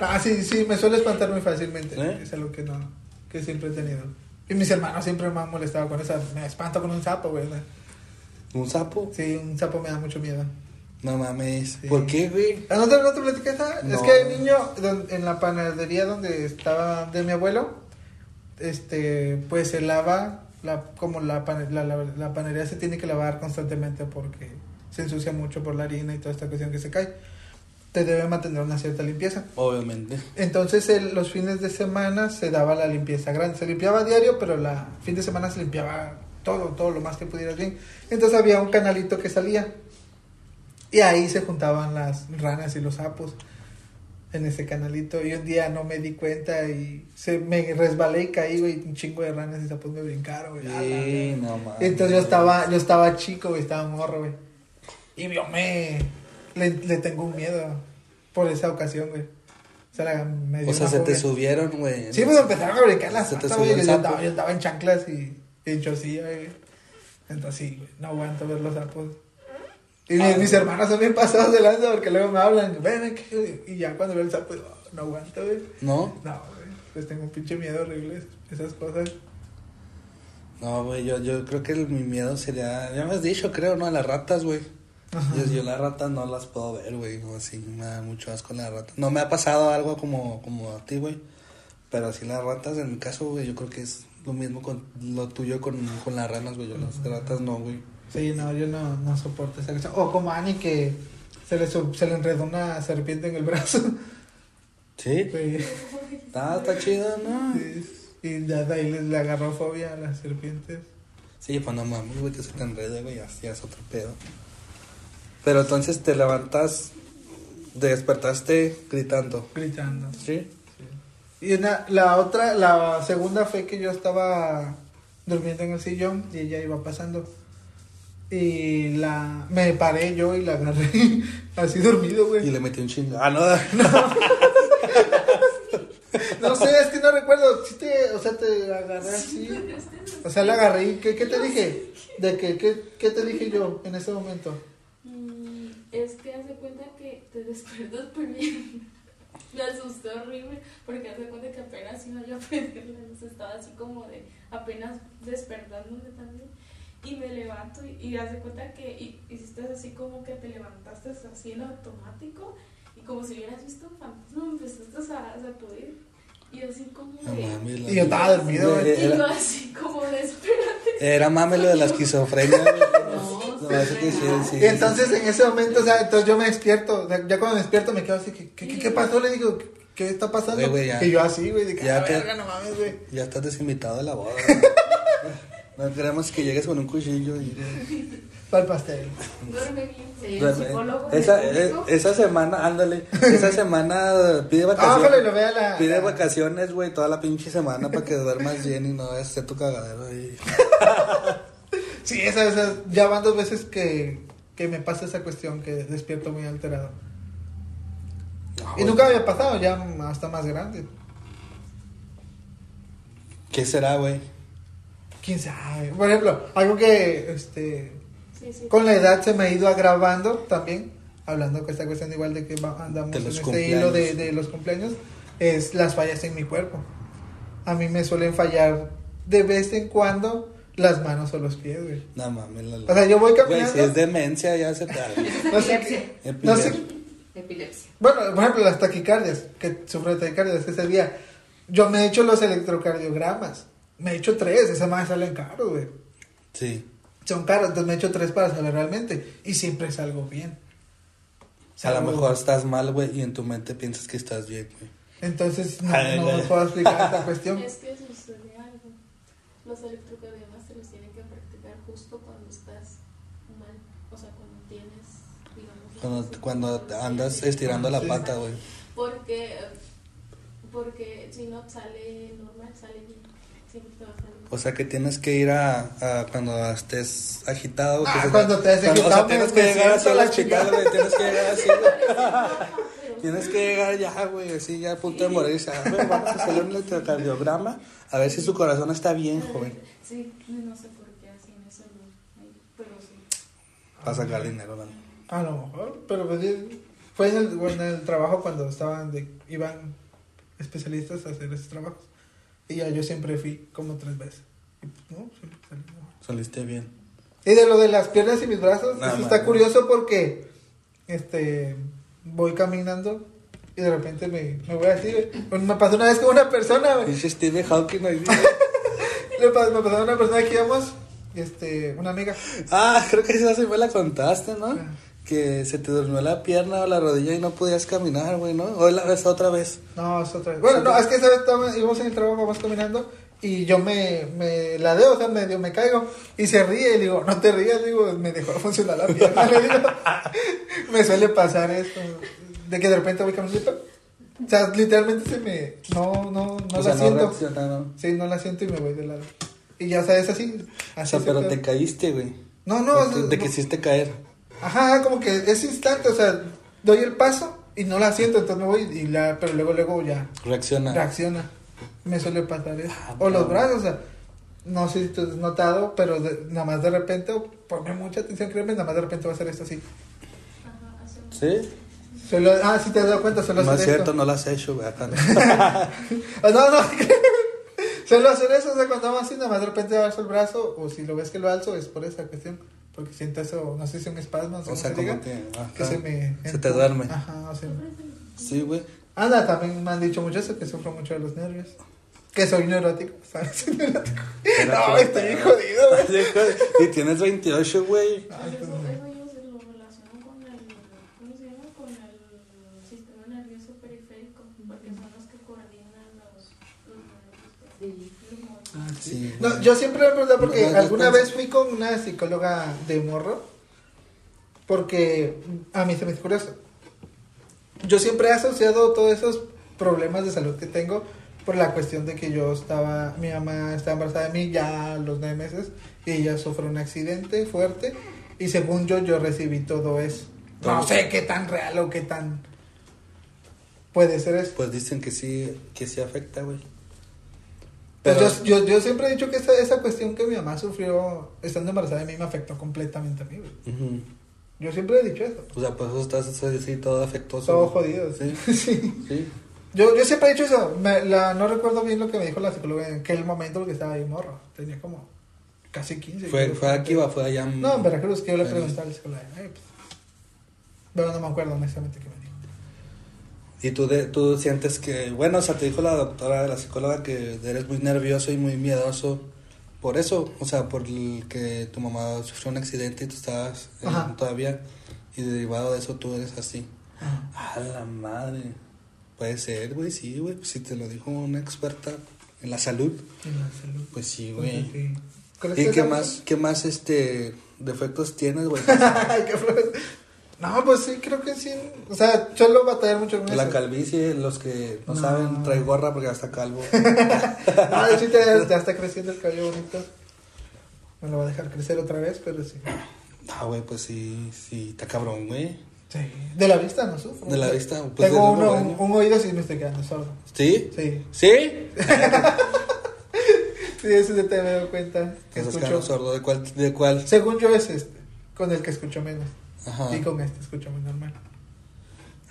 Ah, sí, sí, me suele espantar muy fácilmente. ¿Eh? Es algo que no, que siempre he tenido. Y mis hermanos siempre me han molestado con esa. Me espanto con un sapo, güey. ¿Un sapo? Sí, un sapo me da mucho miedo. No mames. Sí. ¿Por qué, güey? ¿No te, no te platicé esa? No. Es que de niño, en la panadería donde estaba de mi abuelo, este, pues se lava, la, como la, la, la, la panadería se tiene que lavar constantemente porque se ensucia mucho por la harina y toda esta cuestión que se cae. Te debe mantener una cierta limpieza. Obviamente. Entonces el- los fines de semana se daba la limpieza grande. Se limpiaba a diario, pero la fin de semana se limpiaba todo, todo lo más que pudieras bien. Entonces había un canalito que salía. Y ahí se juntaban las ranas y los sapos en ese canalito. Y un día no me di cuenta y se me resbalé y caí, güey. Un chingo de ranas y sapos me brincaron, güey. Sí, no. Entonces yo estaba, yo estaba chico, güey, estaba morro, güey. Y yo me le, le tengo un miedo por esa ocasión, güey. O sea, la- me dio O sea, una se te subieron, güey. Sí, pues empezaron a brincar las Se te patas, güey. Yo andaba, yo andaba en chanclas y, en güey. Entonces sí, güey, no aguanto ver los sapos. Y Ah. mis, mis hermanos son bien pasados de lanza porque luego me hablan, ven, ven, que-". y ya cuando veo el sapo, digo, "Oh, no aguanto, güey. ¿No? No, güey, pues tengo un pinche miedo horrible, esas cosas. No, güey, yo, yo creo que el- mi miedo sería, ya me has dicho, creo, ¿no? A las ratas, güey. Ajá. Yo, yo las ratas no las puedo ver, güey, así, me da mucho asco las ratas. No me ha pasado algo como, como a ti, güey, pero así las ratas, en mi caso, güey, yo creo que es lo mismo con lo tuyo con, con las ranas, güey, yo las ratas no, güey. Sí, no, yo no, no soporto esa cuestión. O como Annie que se le, se le enredó una serpiente en el brazo. ¿Sí? Sí. Ah, está chido, ¿no? Y ya de ahí le, le agarró fobia a las serpientes. Sí, pues no mames, güey, que se te enrede, güey, así es otro pedo. Pero entonces te levantas, te despertaste gritando, Gritando. ¿sí? Y una, la otra, la segunda fue que yo estaba durmiendo en el sillón y ella iba pasando. Y la me paré yo y la agarré así dormido, Y güey. le metí un chingo. Ah, no, No sé, es que no recuerdo. Si te, o sea, te agarré así. O sea, la agarré y ¿qué, qué te dije? ¿De qué, qué, qué te dije yo en ese momento? Es que hace cuenta que te despiertas bien. Me asusté horrible porque hace cuenta que apenas iba yo a prender la luz, estaba así como de apenas despertándome también. Y me levanto y, y hace cuenta que hiciste así como que te levantaste así en automático y como si hubieras visto un fantasma, empezaste a sacudir. Y así como No mames, la- Y yo estaba dormido, güey. y yo Era, así como de espérate. era mame lo de la esquizofrenia. No, No, sí, eso que sí, sí. Y entonces en ese momento, o sea, entonces yo me despierto. ya cuando me despierto me quedo así, ¿qué, qué, qué- qué pasó? Le digo, ¿qué, está pasando? Güey, güey, ya. y yo así, güey, de que, Ya "Ah, te- verga, no mames, güey. Ya estás desinvitado de la boda. No queremos que llegues con un cuchillo y... Para el pastel. Duerme bien. Sí, el Duerme. psicólogo. Esa, eh, esa semana, ándale, esa semana pide Ah, vacaciones. ojalá y lo vea la. Pide la- vacaciones, güey, toda la pinche semana para que duermas bien y no esté tu cagadero ahí. Sí, esa, esa, ya van dos veces que, que me pasa esa cuestión, que despierto muy alterado. No, Y nunca había pasado, ya hasta más grande. ¿Qué será, güey? Quién sabe. Por ejemplo, algo que este Sí, sí. con la edad se me ha ido agravando también, hablando con esta cuestión igual de que va- andamos De en este hilo de, los cumpleaños, es las fallas en mi cuerpo. A mí me suelen fallar de vez en cuando las manos o los pies, güey. No mames, la, O sea, yo voy Güey, caminando. si es demencia, ya se te no sé Epilepsia. qué- no sé Epilepsia. Bueno, por ejemplo, las taquicardias, que sufro de taquicardias ese día. Yo me he hecho los electrocardiogramas. Me he hecho tres, esas más salen caros, güey. Sí. Son caros, entonces me he hecho tres para saber realmente. Y siempre salgo bien. A lo Salgo- mejor estás mal, güey, y en tu mente piensas que estás bien, güey. Entonces, no, Ay, no puedo explicar esta cuestión. Es que sucede algo. Los electrocardiogramas te los tienen que practicar justo cuando estás mal. O sea, cuando tienes, digamos... Cuando, cuando andas estirando la pata, güey. Porque, porque si no sale normal, sale bien. Siempre te va a salir. O sea que tienes que ir a, a cuando estés agitado. Ah, cuando te has cuando- O sea, agitado, tienes me- que me llegar así al hospital, güey. Tienes que llegar así, güey. Tienes que llegar ya, güey, así ya a punto de morir. Dice, a ver, vamos a hacerle un electrocardiograma a ver si su corazón está bien, joven. Sí, no sé por qué eso, no, ahí, pero sí. Para sacar dinero, ¿no? A lo mejor, pero pues fue en el, en el trabajo cuando estaban de, iban especialistas a hacer esos trabajos. Y ya yo siempre fui como tres veces. Y pues, no, siempre salí. Saliste bien. Y de lo de las piernas y mis brazos, eso man. está curioso porque este voy caminando y de repente me, me voy así. Me pasó una vez con una persona. Dice Steve Hawking hoy día. Le pas- me pasó una persona que íbamos, este, una amiga. Ah, creo que esa sí me la contaste, ¿no? Ah. Que se te durmió la pierna o la rodilla y no podías caminar, güey, ¿no? Hoy la ves otra vez. No, es otra vez. Bueno, no, es que esa vez íbamos en el trabajo, vamos caminando y yo me, me ladeo, o sea, medio me caigo y se ríe y le digo, no te rías, digo, me dejó de funcionar la pierna, le digo. me suele pasar esto, de que de repente voy caminando. O sea, literalmente se me, no, no, no o sea, la siento. reaccionaron. Sí, no la siento y me voy de lado. Y ya sabes, así. O así sea, se pero queda. te caíste, güey. No, no, Te, es- te no. quisiste caer. Ajá, como que ese instante, o sea, doy el paso y no la siento, entonces me voy y la, pero luego, luego ya Reacciona. reacciona. Me suele pasar eso. Ah, o los brazos, o sea, no sé si tú has notado, pero de- nada más de repente, ponme mucha atención, créeme, nada más de repente va a hacer esto así. ¿Sí? Solo, ah, sí te has dado cuenta, solo No es cierto, esto. no lo has hecho, güey. acá no. No, no, solo hacer eso, o sea, cuando vamos así, nada más de repente alzo el brazo, o si lo ves que lo alzo, es por esa cuestión. Porque siento eso, no sé si un espasmo, no sé O sea, se como diga, que. ajá. que se me... Se te duerme. Ajá, o sea, Sí, güey. Anda, también me han dicho mucho eso, que sufro mucho de los nervios. Que soy neurótico, ¿sabes? Soy neurótico. No, estoy jodido, güey. Y tienes 28, güey. Ay, Eso, pues, eso ellos se lo relacionan con el, ¿cómo se llama? Con el sistema nervioso periférico, porque son los que coordinan los, los nervios. Sí. los movimientos. Ah, Sí. No, yo siempre me porque No, alguna vez fui con una psicóloga de morro. Porque a mí se me hizo curioso. Yo siempre he asociado todos esos problemas de salud que tengo por la cuestión de que yo estaba, mi mamá estaba embarazada de mí ya a los nueve meses y ella sufrió un accidente fuerte y según yo yo recibí todo eso. No sé qué tan real o qué tan puede ser eso. Pues dicen que sí, que sí afecta, güey. Pues yo, yo, yo siempre he dicho que esa, esa cuestión que mi mamá sufrió estando embarazada de mí me afectó completamente a mí. güey. Yo siempre he dicho eso. O sea, pues estás así todo afectuoso. Todo jodido. Sí, Sí. sí. Yo, yo siempre he dicho eso. Me- la, no recuerdo bien lo que me dijo la psicóloga en aquel momento porque estaba ahí morro. Tenía como casi 15. ¿Fue, fue aquí o fue allá? en- No, en Veracruz, que yo le en- pregunté a la psicóloga. "Ay, pues". Pero no me acuerdo honestamente qué me. Y tú, de, tú sientes que, bueno, o sea, te dijo la doctora, la psicóloga, que eres muy nervioso y muy miedoso por eso, o sea, por el que tu mamá sufrió un accidente y tú estabas eh, todavía, y derivado de eso tú eres así. Ajá. A la madre. Puede ser, güey, sí, güey. Pues si te lo dijo una experta en la salud, Y la salud. pues sí, güey. sí. ¿Crees ¿Y qué más, qué más, este, defectos tienes, güey? Ay, qué. No, pues sí, creo que sí. O sea, suelo batallar mucho con La eso. calvicie, los que no, No. saben, trae gorra porque hasta calvo. Ah, de hecho, ya, ya está creciendo el cabello bonito. Me lo va a dejar crecer otra vez, pero sí. Ah, güey, pues sí, sí, está cabrón, güey. Sí. De la vista no sufro. De la vista, pues, Tengo uno, un, un oído sí me estoy quedando sordo. ¿Sí? Sí. ¿Sí? Sí, eso ya te me doy cuenta. Que escucho. sordo. ¿De cuál? ¿De cuál? Según yo es este, con el que escucho menos. Ajá. Y con este escucho muy normal.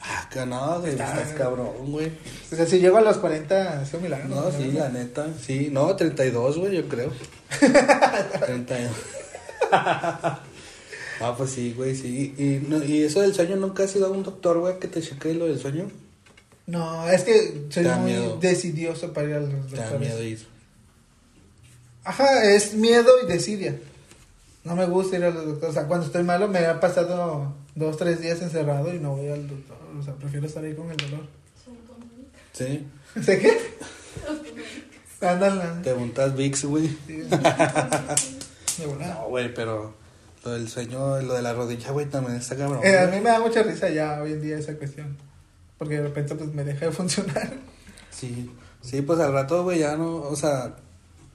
Ah, no, güey, Está- estás cabrón, güey. O sea, si llego a los 40, es un milagro. No, sí, la neta. Sí, no, 32, güey, yo creo. 32. ah, pues sí, güey, sí. Y, no- y eso del sueño, ¿nunca has ido a un doctor, güey, que te chequee lo del sueño? No, es que soy muy miedo. decidioso para ir a los Te da miedo ir. Ajá, es miedo y desidia. No me gusta ir a los doctores. O sea, cuando estoy malo me ha pasado dos, tres días encerrado y no voy al doctor. O sea, prefiero estar ahí con el dolor. Sí. ¿Sé qué? Ándale. Te montas VIX, güey. Sí. No, güey, pero lo del sueño, lo de la rodilla, güey, también está cabrón. Eh, a mí me da mucha risa ya hoy en día esa cuestión. Porque de repente pues me deja de funcionar. Sí, sí, pues al rato, güey, ya no, o sea,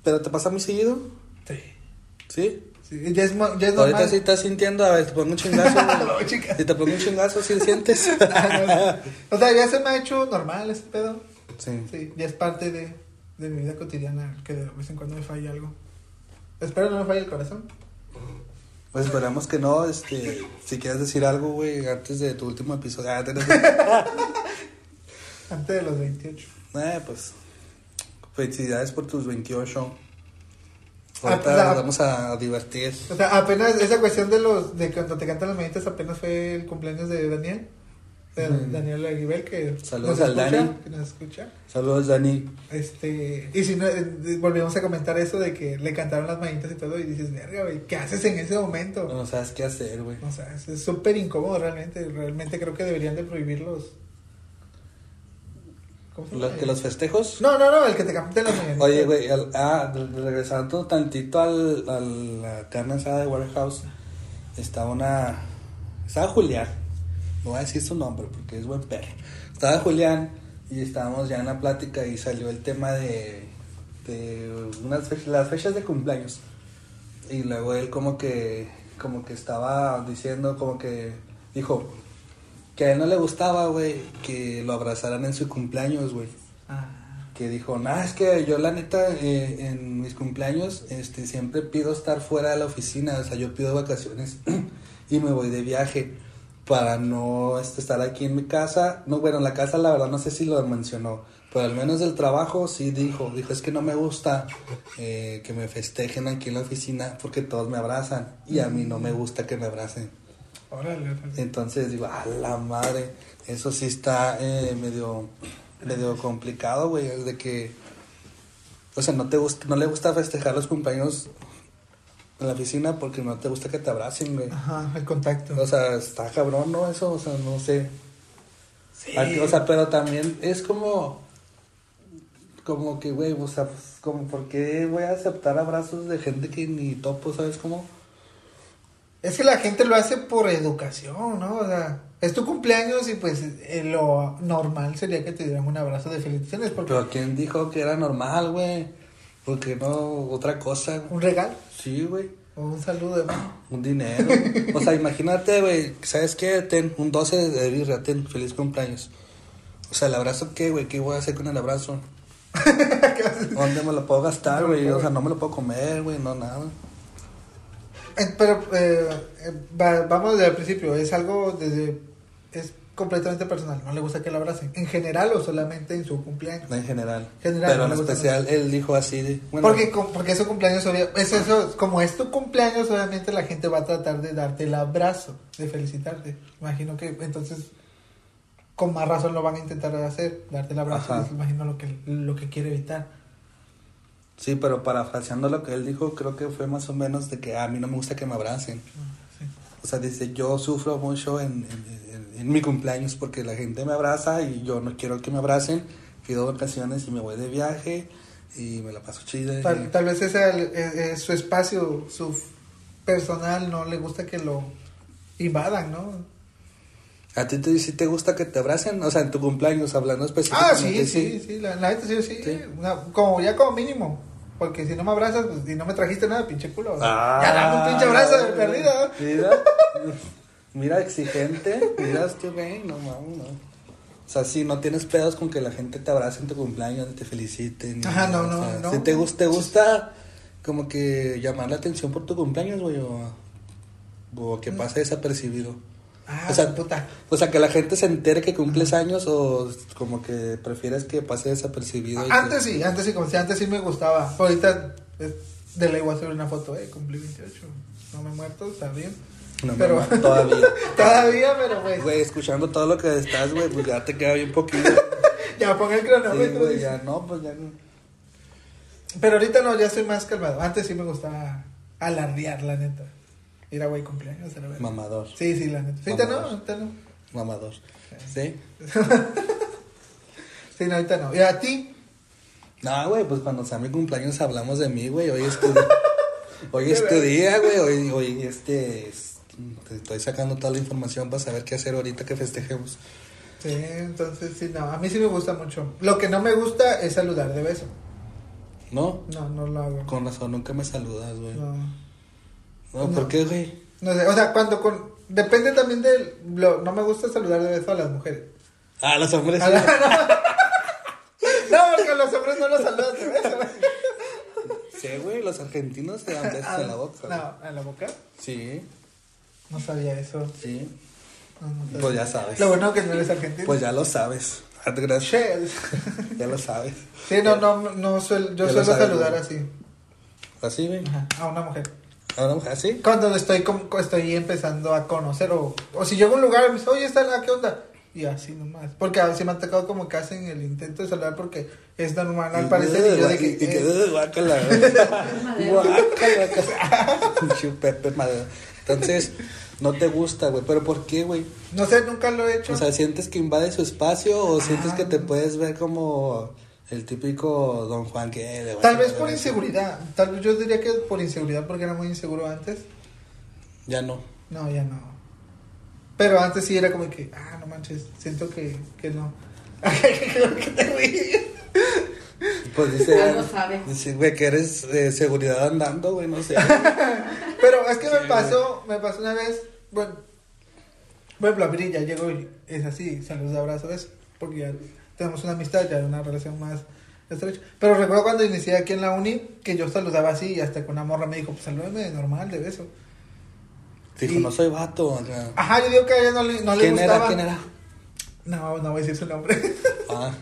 pero te pasa muy seguido, Sí. ¿sí? Sí, ya es, ya es Ahorita sí estás sintiendo, a ver, te pongo un chingazo, güey. No, chica. Si te pongo un chingazo, ¿sí sientes? O sea, ya se me ha hecho normal ese pedo. sí. Sí, ya es parte de, de mi vida cotidiana que de vez en cuando me falla algo. Espero no me falle el corazón. Pues esperamos que no, este, si quieres decir algo, güey, antes de tu último episodio. Ah, tenés- Antes de los 28. eh, pues, felicidades por tus 28. Ah, Ahorita vamos a divertir. O sea, apenas esa cuestión de los de cuando te cantan las mañanitas apenas fue el cumpleaños de Daniel. De. Daniel Aguibel que Saludos nos al escucha, Dani. que nos escucha. Saludos, Dani. Este, y si no eh, volvemos a comentar eso de que le cantaron las mañanitas y todo y dices, "Verga, güey, ¿qué haces en ese momento?" No sabes qué hacer, güey. O sea, es es súper incómodo realmente, realmente creo que deberían de prohibirlos. Los, que los festejos. No, no, no, el que te las mañanitas. Oye, güey, al- ah, re- regresando tantito al, a la carne asada de Warehouse, estaba una. Estaba Julián, no voy a decir su nombre porque es buen perro. Estaba Julián y estábamos ya en la plática y salió el tema de, de unas fech- las fechas de cumpleaños. Y luego él, como que, como que estaba diciendo, como que dijo que a él no le gustaba, güey, que lo abrazaran en su cumpleaños, güey Ah, que dijo, nah, es que yo la neta eh, en mis cumpleaños este, siempre pido estar fuera de la oficina, o sea, yo pido vacaciones y me voy de viaje para no este, estar aquí en mi casa. No, bueno, en la casa la verdad no sé si lo mencionó, pero al menos del trabajo sí dijo, dijo, es que no me gusta eh, que me festejen aquí en la oficina porque todos me abrazan y a mí no me gusta que me abracen. Órale. Entonces digo, a la madre, eso sí está eh, medio, medio complicado, güey, de que, o sea, no te gusta, no le gusta festejar los cumpleaños en la oficina porque no te gusta que te abracen, güey. Ajá, el contacto. O sea, está cabrón, ¿no? Eso, o sea, no sé. sí. Aquí, O sea, pero también es como, como que, güey, o sea, pues, como, ¿por qué voy a aceptar abrazos de gente que ni topo, ¿sabes cómo? Es que la gente lo hace por educación, ¿no? O sea, es tu cumpleaños y pues eh, lo normal sería que te dieran un abrazo de felicitaciones porque Pero ¿quién dijo que era normal, güey? ¿Por qué no otra cosa? un regalo Sí, güey. o un saludo de mano. Un dinero. o sea, imagínate, güey. ¿Sabes qué? Ten un 12 de birra, ten feliz cumpleaños. O sea, ¿el abrazo qué, güey? ¿Qué voy a hacer con el abrazo? ¿Dónde me lo puedo gastar, güey? O sea, no me lo puedo comer, güey, no nada. Eh, Pero eh, eh, va- vamos desde el principio, es algo desde es completamente personal, no le gusta que lo abracen, en general o solamente en su cumpleaños. No en general. General, Pero no en especial, él dijo así de... Bueno, Porque, porque es su cumpleaños, es eso, como es tu cumpleaños, obviamente la gente va a tratar de darte el abrazo, de felicitarte. Imagino que entonces, con más razón lo van a intentar hacer, darte el abrazo, imagino lo que, lo que quiere evitar. Sí, pero parafraseando lo que él dijo, creo que fue más o menos de que "Ah, a mí no me gusta que me abracen. Sí. O sea, dice, yo sufro mucho en, en- en- en mi cumpleaños porque la gente me abraza y yo no quiero que me abracen. Pido vacaciones y me voy de viaje y me la paso chida. Tal, y- tal vez ese es, es- es su espacio, su personal, no le gusta que lo invadan, ¿no? ¿A ti te, sí te gusta que te abracen? O sea, en tu cumpleaños, hablando Ah, específicamente. sí, sí, sí, la, la gente sí, sí, Sí. una- como ya como mínimo. Porque si no me abrazas, pues, y no me trajiste nada, pinche culo. Ah, ya dame un pinche abrazo de perdida. Mira, mira, exigente. Mira este güey, no mames, no. O sea, si no tienes pedos con que la gente te abrace en tu cumpleaños, te feliciten. Ajá, no, no, sea, no. Si te, gusta, te gusta como que llamar la atención por tu cumpleaños, güey, o, o que pase desapercibido. Ah, O sea, su puta. O sea, que la gente se entere que cumples años o como que prefieres que pase desapercibido. que- Antes sí, antes sí, como si antes sí me gustaba. Ahorita es de ley voy a subir una foto, eh, cumplí 28. No me he muerto, está bien. No, me pero- todavía. Todavía, pero pues. Güey, escuchando todo lo que estás, güey, pues ya te queda bien poquito. Ya ponga el Sí, cronómetro. güey, dice. ya no, pues ya no. Pero ahorita no, ya soy más calmado. Antes sí me gustaba alardear, la neta. Ir a güey cumpleaños, a la verdad. Mamador, Sí, sí, la neta. Ahorita no, ahorita no. mamador. ¿Sí? Sí, no, ahorita no. ¿Y a ti? No, güey, pues cuando sea mi cumpleaños hablamos de mí, güey. Hoy es tu, hoy es tu día, güey. Hoy, hoy este, es- te estoy sacando toda la información para saber qué hacer ahorita que festejemos. Sí, entonces sí, no. A mí sí me gusta mucho. Lo que no me gusta es saludar de beso. ¿No? No, no lo hago. Con razón, nunca me saludas, güey. No, No. ¿por No. qué, güey? No sé, o sea, cuando con... Depende también de... Lo... No me gusta saludar de beso a las mujeres. Ah, los hombres. A la- No, porque a los hombres no los saludan de beso. Sí, güey, los argentinos se dan besos en la boca. No, ¿en la boca? Sí, No sabía eso. sí. No, no sabía. Pues ya sabes. Lo bueno que no eres argentino. Pues ya lo sabes. Ah, Gracias. Ya lo sabes. Sí, no, no, no suel- yo Ya suelo saludar así. Así, güey. Ajá, a una mujer. ¿A una mujer así? Cuando estoy como, estoy empezando a conocer o, o si llego a un lugar y me dice, oye, está la, ¿qué onda? Y así nomás. Porque a veces me ha tocado como que hacen el intento de saludar porque es normal al parecer y yo de que... Y que, eh, guácala. Guácala. Pinche Pepe Madero. Entonces, no te gusta, güey. ¿Pero por qué, güey? no sé, nunca lo he hecho. O sea, ¿sientes que invade su espacio o sientes Ah. que te puedes ver como el típico Don Juan que... le Tal vez por inseguridad. Tal vez yo diría que por inseguridad porque era muy inseguro antes. Ya no. No, ya no. Pero antes sí era como que, ah, no manches, siento que, que no. ¿Qué te ríes? Pues dice... Algo sabe. Dice, güey, que eres de seguridad andando, güey, no sé. Pero es que Sí, me güey. pasó, me pasó una vez, bueno, ejemplo, a ya llegó y es así, saludos, abrazo, eso, porque ya tenemos una amistad, ya una relación más estrecha. Pero recuerdo cuando inicié aquí en la uni, que yo saludaba así y hasta con una morra me dijo, pues salúdame de normal, de beso. Dijo, Y- no soy vato. Ajá, yo digo que a ella no le, no le ¿Quién gustaba. era? ¿Quién era? No, no voy a decir su nombre. Ah,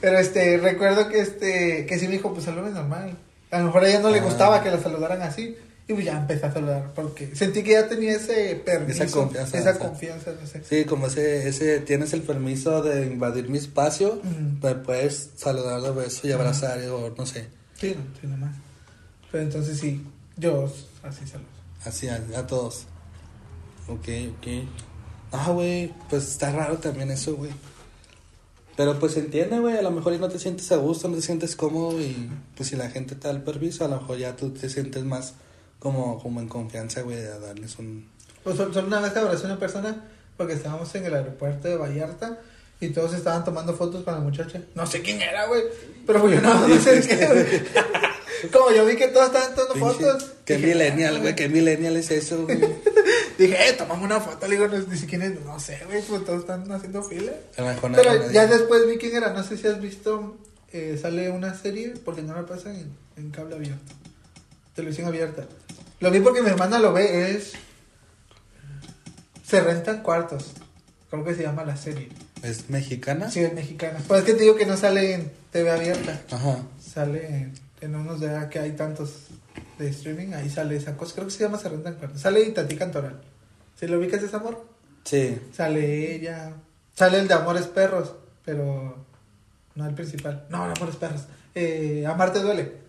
Pero este, recuerdo que este, que sí me dijo, pues salúdame normal. A lo mejor a ella no le Ah. gustaba que la saludaran así. Y pues ya empecé a saludar porque sentí que ya tenía ese permiso, Esa confianza, esa confianza, no sé. sí, como ese, ese, tienes el permiso de invadir mi espacio, me puedes saludar de beso y abrazar o no sé, Sí, no, sí, nomás. Pero entonces sí, yo así saludo. así a, a todos. Ok, ok. Ah, güey, pues está raro también eso, güey. Pero pues entiende, güey, a lo mejor no te sientes a gusto, no te sientes cómodo y pues si la gente te da el permiso, a lo mejor ya tú te sientes más como, como en confianza, güey, de darles un... Pues sol- solo una vez abracé a una persona porque estábamos en el aeropuerto de Vallarta y todos estaban tomando fotos con la muchacha. No sé quién era, güey. Pero pues yo no, no sé qué, güey. Como yo vi que todos estaban tomando fotos. ¿Qué dije, millennial, "Ah, güey? ¿Qué millennial es eso, güey? Dije, eh, tomamos una foto. Le digo, no, ni siquiera, no sé, güey, pues todos están haciendo fila. A Pero ya después vi quién era. No sé si has visto, eh, sale una serie, porque no la pasan en, en cable abierto. Televisión abierta. Lo vi porque mi hermana lo ve, es... Se rentan cuartos. Creo que se llama la serie. ¿Es mexicana? Sí, es mexicana. Pues es que te digo que no sale en TV abierta. Ajá. Sale en, en unos de que hay tantos de streaming. Ahí sale esa cosa. Creo que se llama Se rentan cuartos. Sale Itatí Cantoral. ¿Sí lo ubicas ese amor? Sí. Sale ella. Sale el de Amores Perros, pero no el principal. No, no, Amores Perros. Eh, Amarte duele.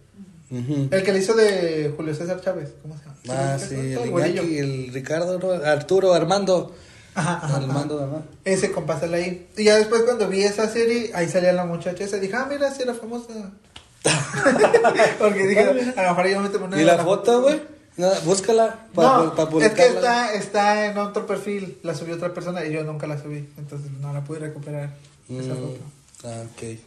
El que le hizo de Julio César Chávez. ¿Cómo se llama? Ah, ¿Sí el. Iñaki, el Ricardo. Arturo, Armando. Ajá, ajá, Armando, ajá. Ese compa sale ahí. Y ya después cuando vi esa serie, ahí salía la muchacha esa. Dije, ah, mira, sí era famosa. Porque dije, a lo mejor yo me tomo una ¿Y la foto, güey? No, búscala para No, es que está, está en otro perfil, la subió otra persona y yo nunca la subí, entonces no la pude recuperar esa Mm, foto. ah, ok.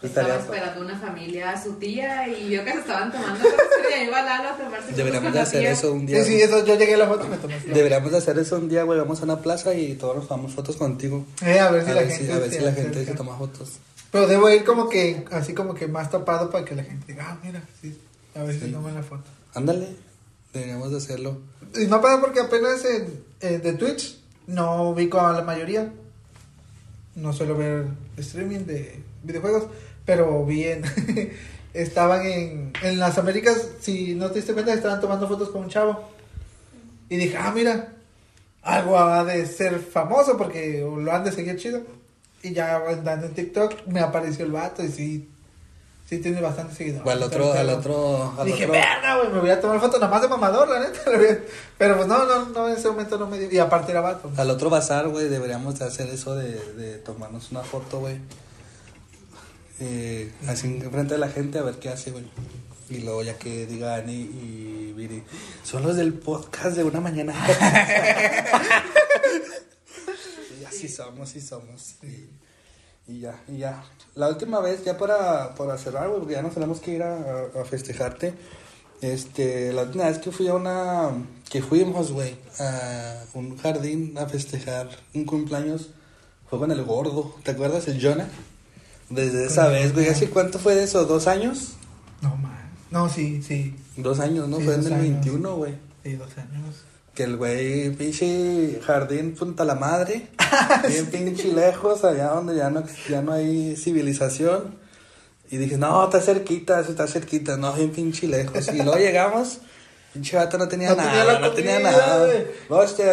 Estaba Estaría- esperando una familia a su tía y vio que se estaban tomando y ahí iba Lalo a tomarse Deberíamos de hacer tía. eso un día. Sí, sí, eso, yo llegué a la foto y me tomé. Deberíamos de hacer eso un día, güey. Vamos a una plaza y todos nos tomamos fotos contigo. Eh, a ver si a la ver gente, si, a ver se si la gente acerca. se toma fotos. Pero debo ir como que, así como que más tapado para que la gente diga, ah, mira, sí, a ver si Sí. toman la foto. Ándale. Deberíamos de hacerlo. Y no pasa porque apenas en, en- de Twitch No ubico a la mayoría. No suelo ver streaming de videojuegos, pero vi en... estaban en, en las Américas, si no te diste cuenta, estaban tomando fotos con un chavo. Y dije, ah, mira, algo ha de ser famoso porque lo han de seguir chido. Y ya andando en TikTok me apareció el vato y sí, sí tiene bastante seguidores. O al otro, al otro, al Dije, otro. verga, güey, me voy a tomar foto nada más de mamador, la neta. Pero pues no, no, no, en ese momento no me dio. Y aparte era vato. Al otro bazar, güey, deberíamos de hacer eso de, de tomarnos una foto, güey. Eh, así en frente de la gente a ver qué hace, güey. Y luego ya que diga Ani y Viri, son los del podcast de una mañana. y así somos, sí somos. Y, y ya, y ya. La última vez, ya para, para cerrar, güey, porque ya nos tenemos que ir a- a festejarte. Este, la última vez que fui a una, que fuimos, güey, a un jardín a festejar un cumpleaños, fue con el gordo, ¿te acuerdas? El Jonah. Desde esa vez, güey. ¿hace cuánto fue de eso? ¿Dos años? No, man. No, sí, sí. Dos años, ¿no? Sí, fue en el años. 21, güey. Sí, dos años. Que el güey, pinche jardín punta la madre, bien pinche lejos, allá donde ya no, ya no hay civilización. Y dije, no, está cerquita, está cerquita, no, bien pinche lejos. Y luego llegamos, pinche vato no tenía No nada, tenía no tenía nada. Luego, este,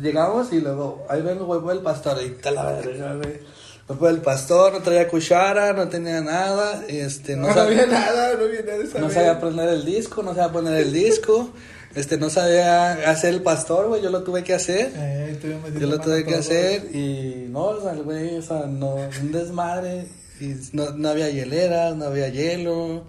llegamos y luego, ahí vengo, güey, el pastor, y está la verga, güey. Fue por el pastor, no traía cuchara, no tenía nada, este, No, no, sabía, había nada, no había nada de no sabía poner el disco, no sabía poner el disco, este, no sabía hacer el pastor, güey, yo lo tuve que hacer. Eh, Yo lo tuve que todo. hacer y no, o sea, el güey, o sea, no, un desmadre, y no, no había hieleras, no había hielo,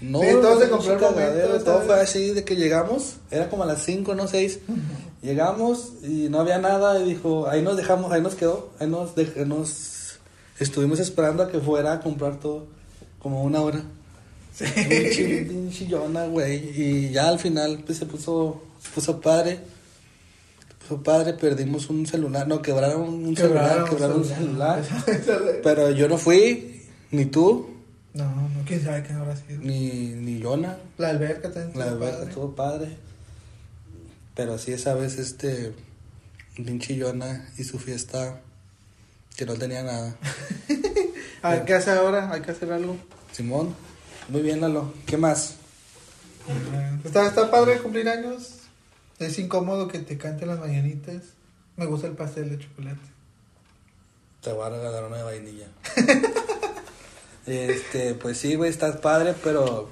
no, Sí, todo se compró momento, todo fue así de que llegamos, era como a las 5, no 6, llegamos y no había nada y dijo, ahí nos dejamos, ahí nos quedó, ahí nos, dej- nos estuvimos esperando a que fuera a comprar todo, como una hora. Pinche, pinche Jonah, güey. Y ya al final pues, se puso, se puso padre. Se puso padre, perdimos un celular. No, quebraron un celular, quebraron un celular. Pero yo no fui, ni tú, No, no, quién sabe qué habrá sido. ni, ni Jonah. La alberca también. La verdad, padre. estuvo padre. Pero sí, esa vez, este, pinche Jonah y su fiesta, que no tenía nada. A ver, ¿qué hace ahora? Hay que hacer algo. Simón, muy bien, Lalo. ¿Qué más? Eh, Está, está padre cumplir años. Es incómodo que te canten las mañanitas. Me gusta el pastel de chocolate. Te voy a regalar una de vainilla. este, pues sí, güey, estás padre, pero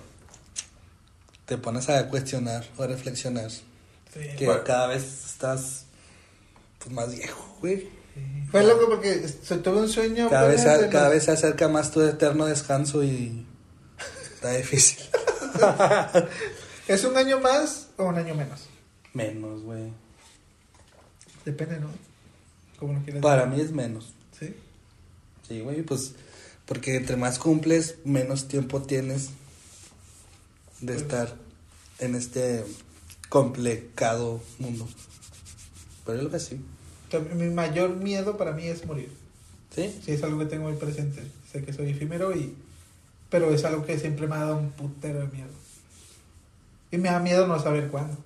te pones a cuestionar o a reflexionar. Sí. Que Bueno, cada vez estás pues, más viejo, güey. Fue loco porque se tuve un sueño. Cada vez, se- de cada los- vez se acerca más tu eterno descanso y está difícil. ¿Es un año más o un año menos? Menos, güey. Depende, ¿no? Como lo quieras Para ver. mí es menos. Sí. Sí, güey, pues porque entre más cumples, menos tiempo tienes de Pues- estar en este complicado mundo. Pero yo lo que sí. Mi mayor miedo para mí es morir. ¿Sí? Sí, es algo que tengo muy presente. Sé que soy efímero y... Pero es algo que siempre me ha dado un putero de miedo. Y me da miedo no saber cuándo.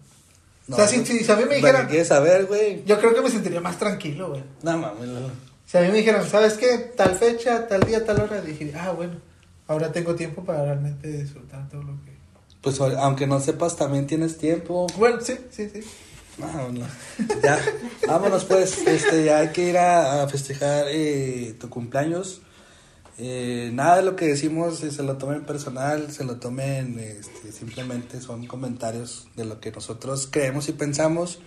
o sea, si, si- a mí me ¿Para dijeran... quieres saber, güey? Yo creo que me sentiría más tranquilo, güey. No mames, Lalo. Si a mí me dijeran, ¿sabes qué? Tal fecha, tal día, tal hora, dije, ah, bueno, ahora tengo tiempo para realmente disfrutar todo lo que... Pues aunque no sepas, también tienes tiempo. Bueno, sí, sí, sí. No, no. Ya, vámonos pues, este, ya hay que ir a, a festejar eh, tu cumpleaños. Eh, nada de lo que decimos eh, se lo tomen personal, se lo tomen, este, simplemente son comentarios de lo que nosotros creemos y pensamos,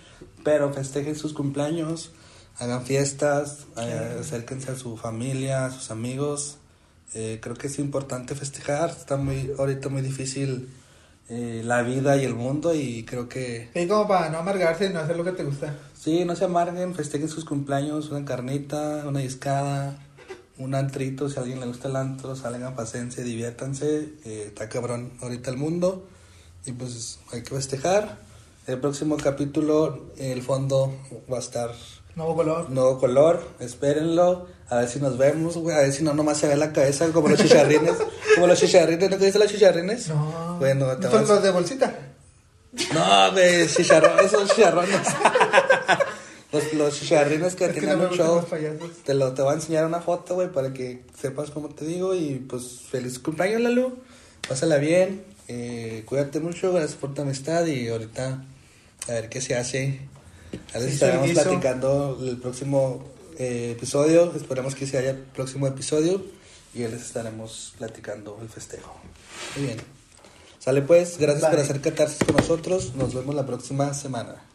pero festejen sus cumpleaños, hagan fiestas, eh, acérquense a su familia, a sus amigos. Eh, creo que es importante festejar, está muy, ahorita muy difícil eh, la vida y el mundo y creo que Y como para no amargarse y no hacer lo que te gusta. Sí, no se amarguen, festejen sus cumpleaños, una carnita, una discada, un antrito, si a alguien le gusta el antro, salgan, pasense, diviértanse, eh, está cabrón ahorita el mundo y pues hay que festejar. El próximo capítulo, el fondo va a estar Nuevo color. nuevo color, espérenlo, a ver si nos vemos, güey, a ver si no nomás se ve la cabeza como los chicharrines, como los chicharrines, ¿no te viste los chicharrines? No. Bueno, te ¿Son vas- los de bolsita? no, güey, chicharrones, esos chicharrones. Los, los chicharrines que Es que tienen un gustan show. Te lo te voy a enseñar una foto, güey, para que sepas cómo te digo. Y pues feliz cumpleaños, Lalu. Pásala bien. Eh, cuídate mucho. Gracias por tu amistad. Y ahorita a ver qué se hace. A ver si estaremos platicando el próximo eh, episodio. Esperemos que se haya el próximo episodio. Y ya les estaremos platicando el festejo. Muy bien. Sale pues. Gracias por hacer catarsis con nosotros. Nos vemos la próxima semana.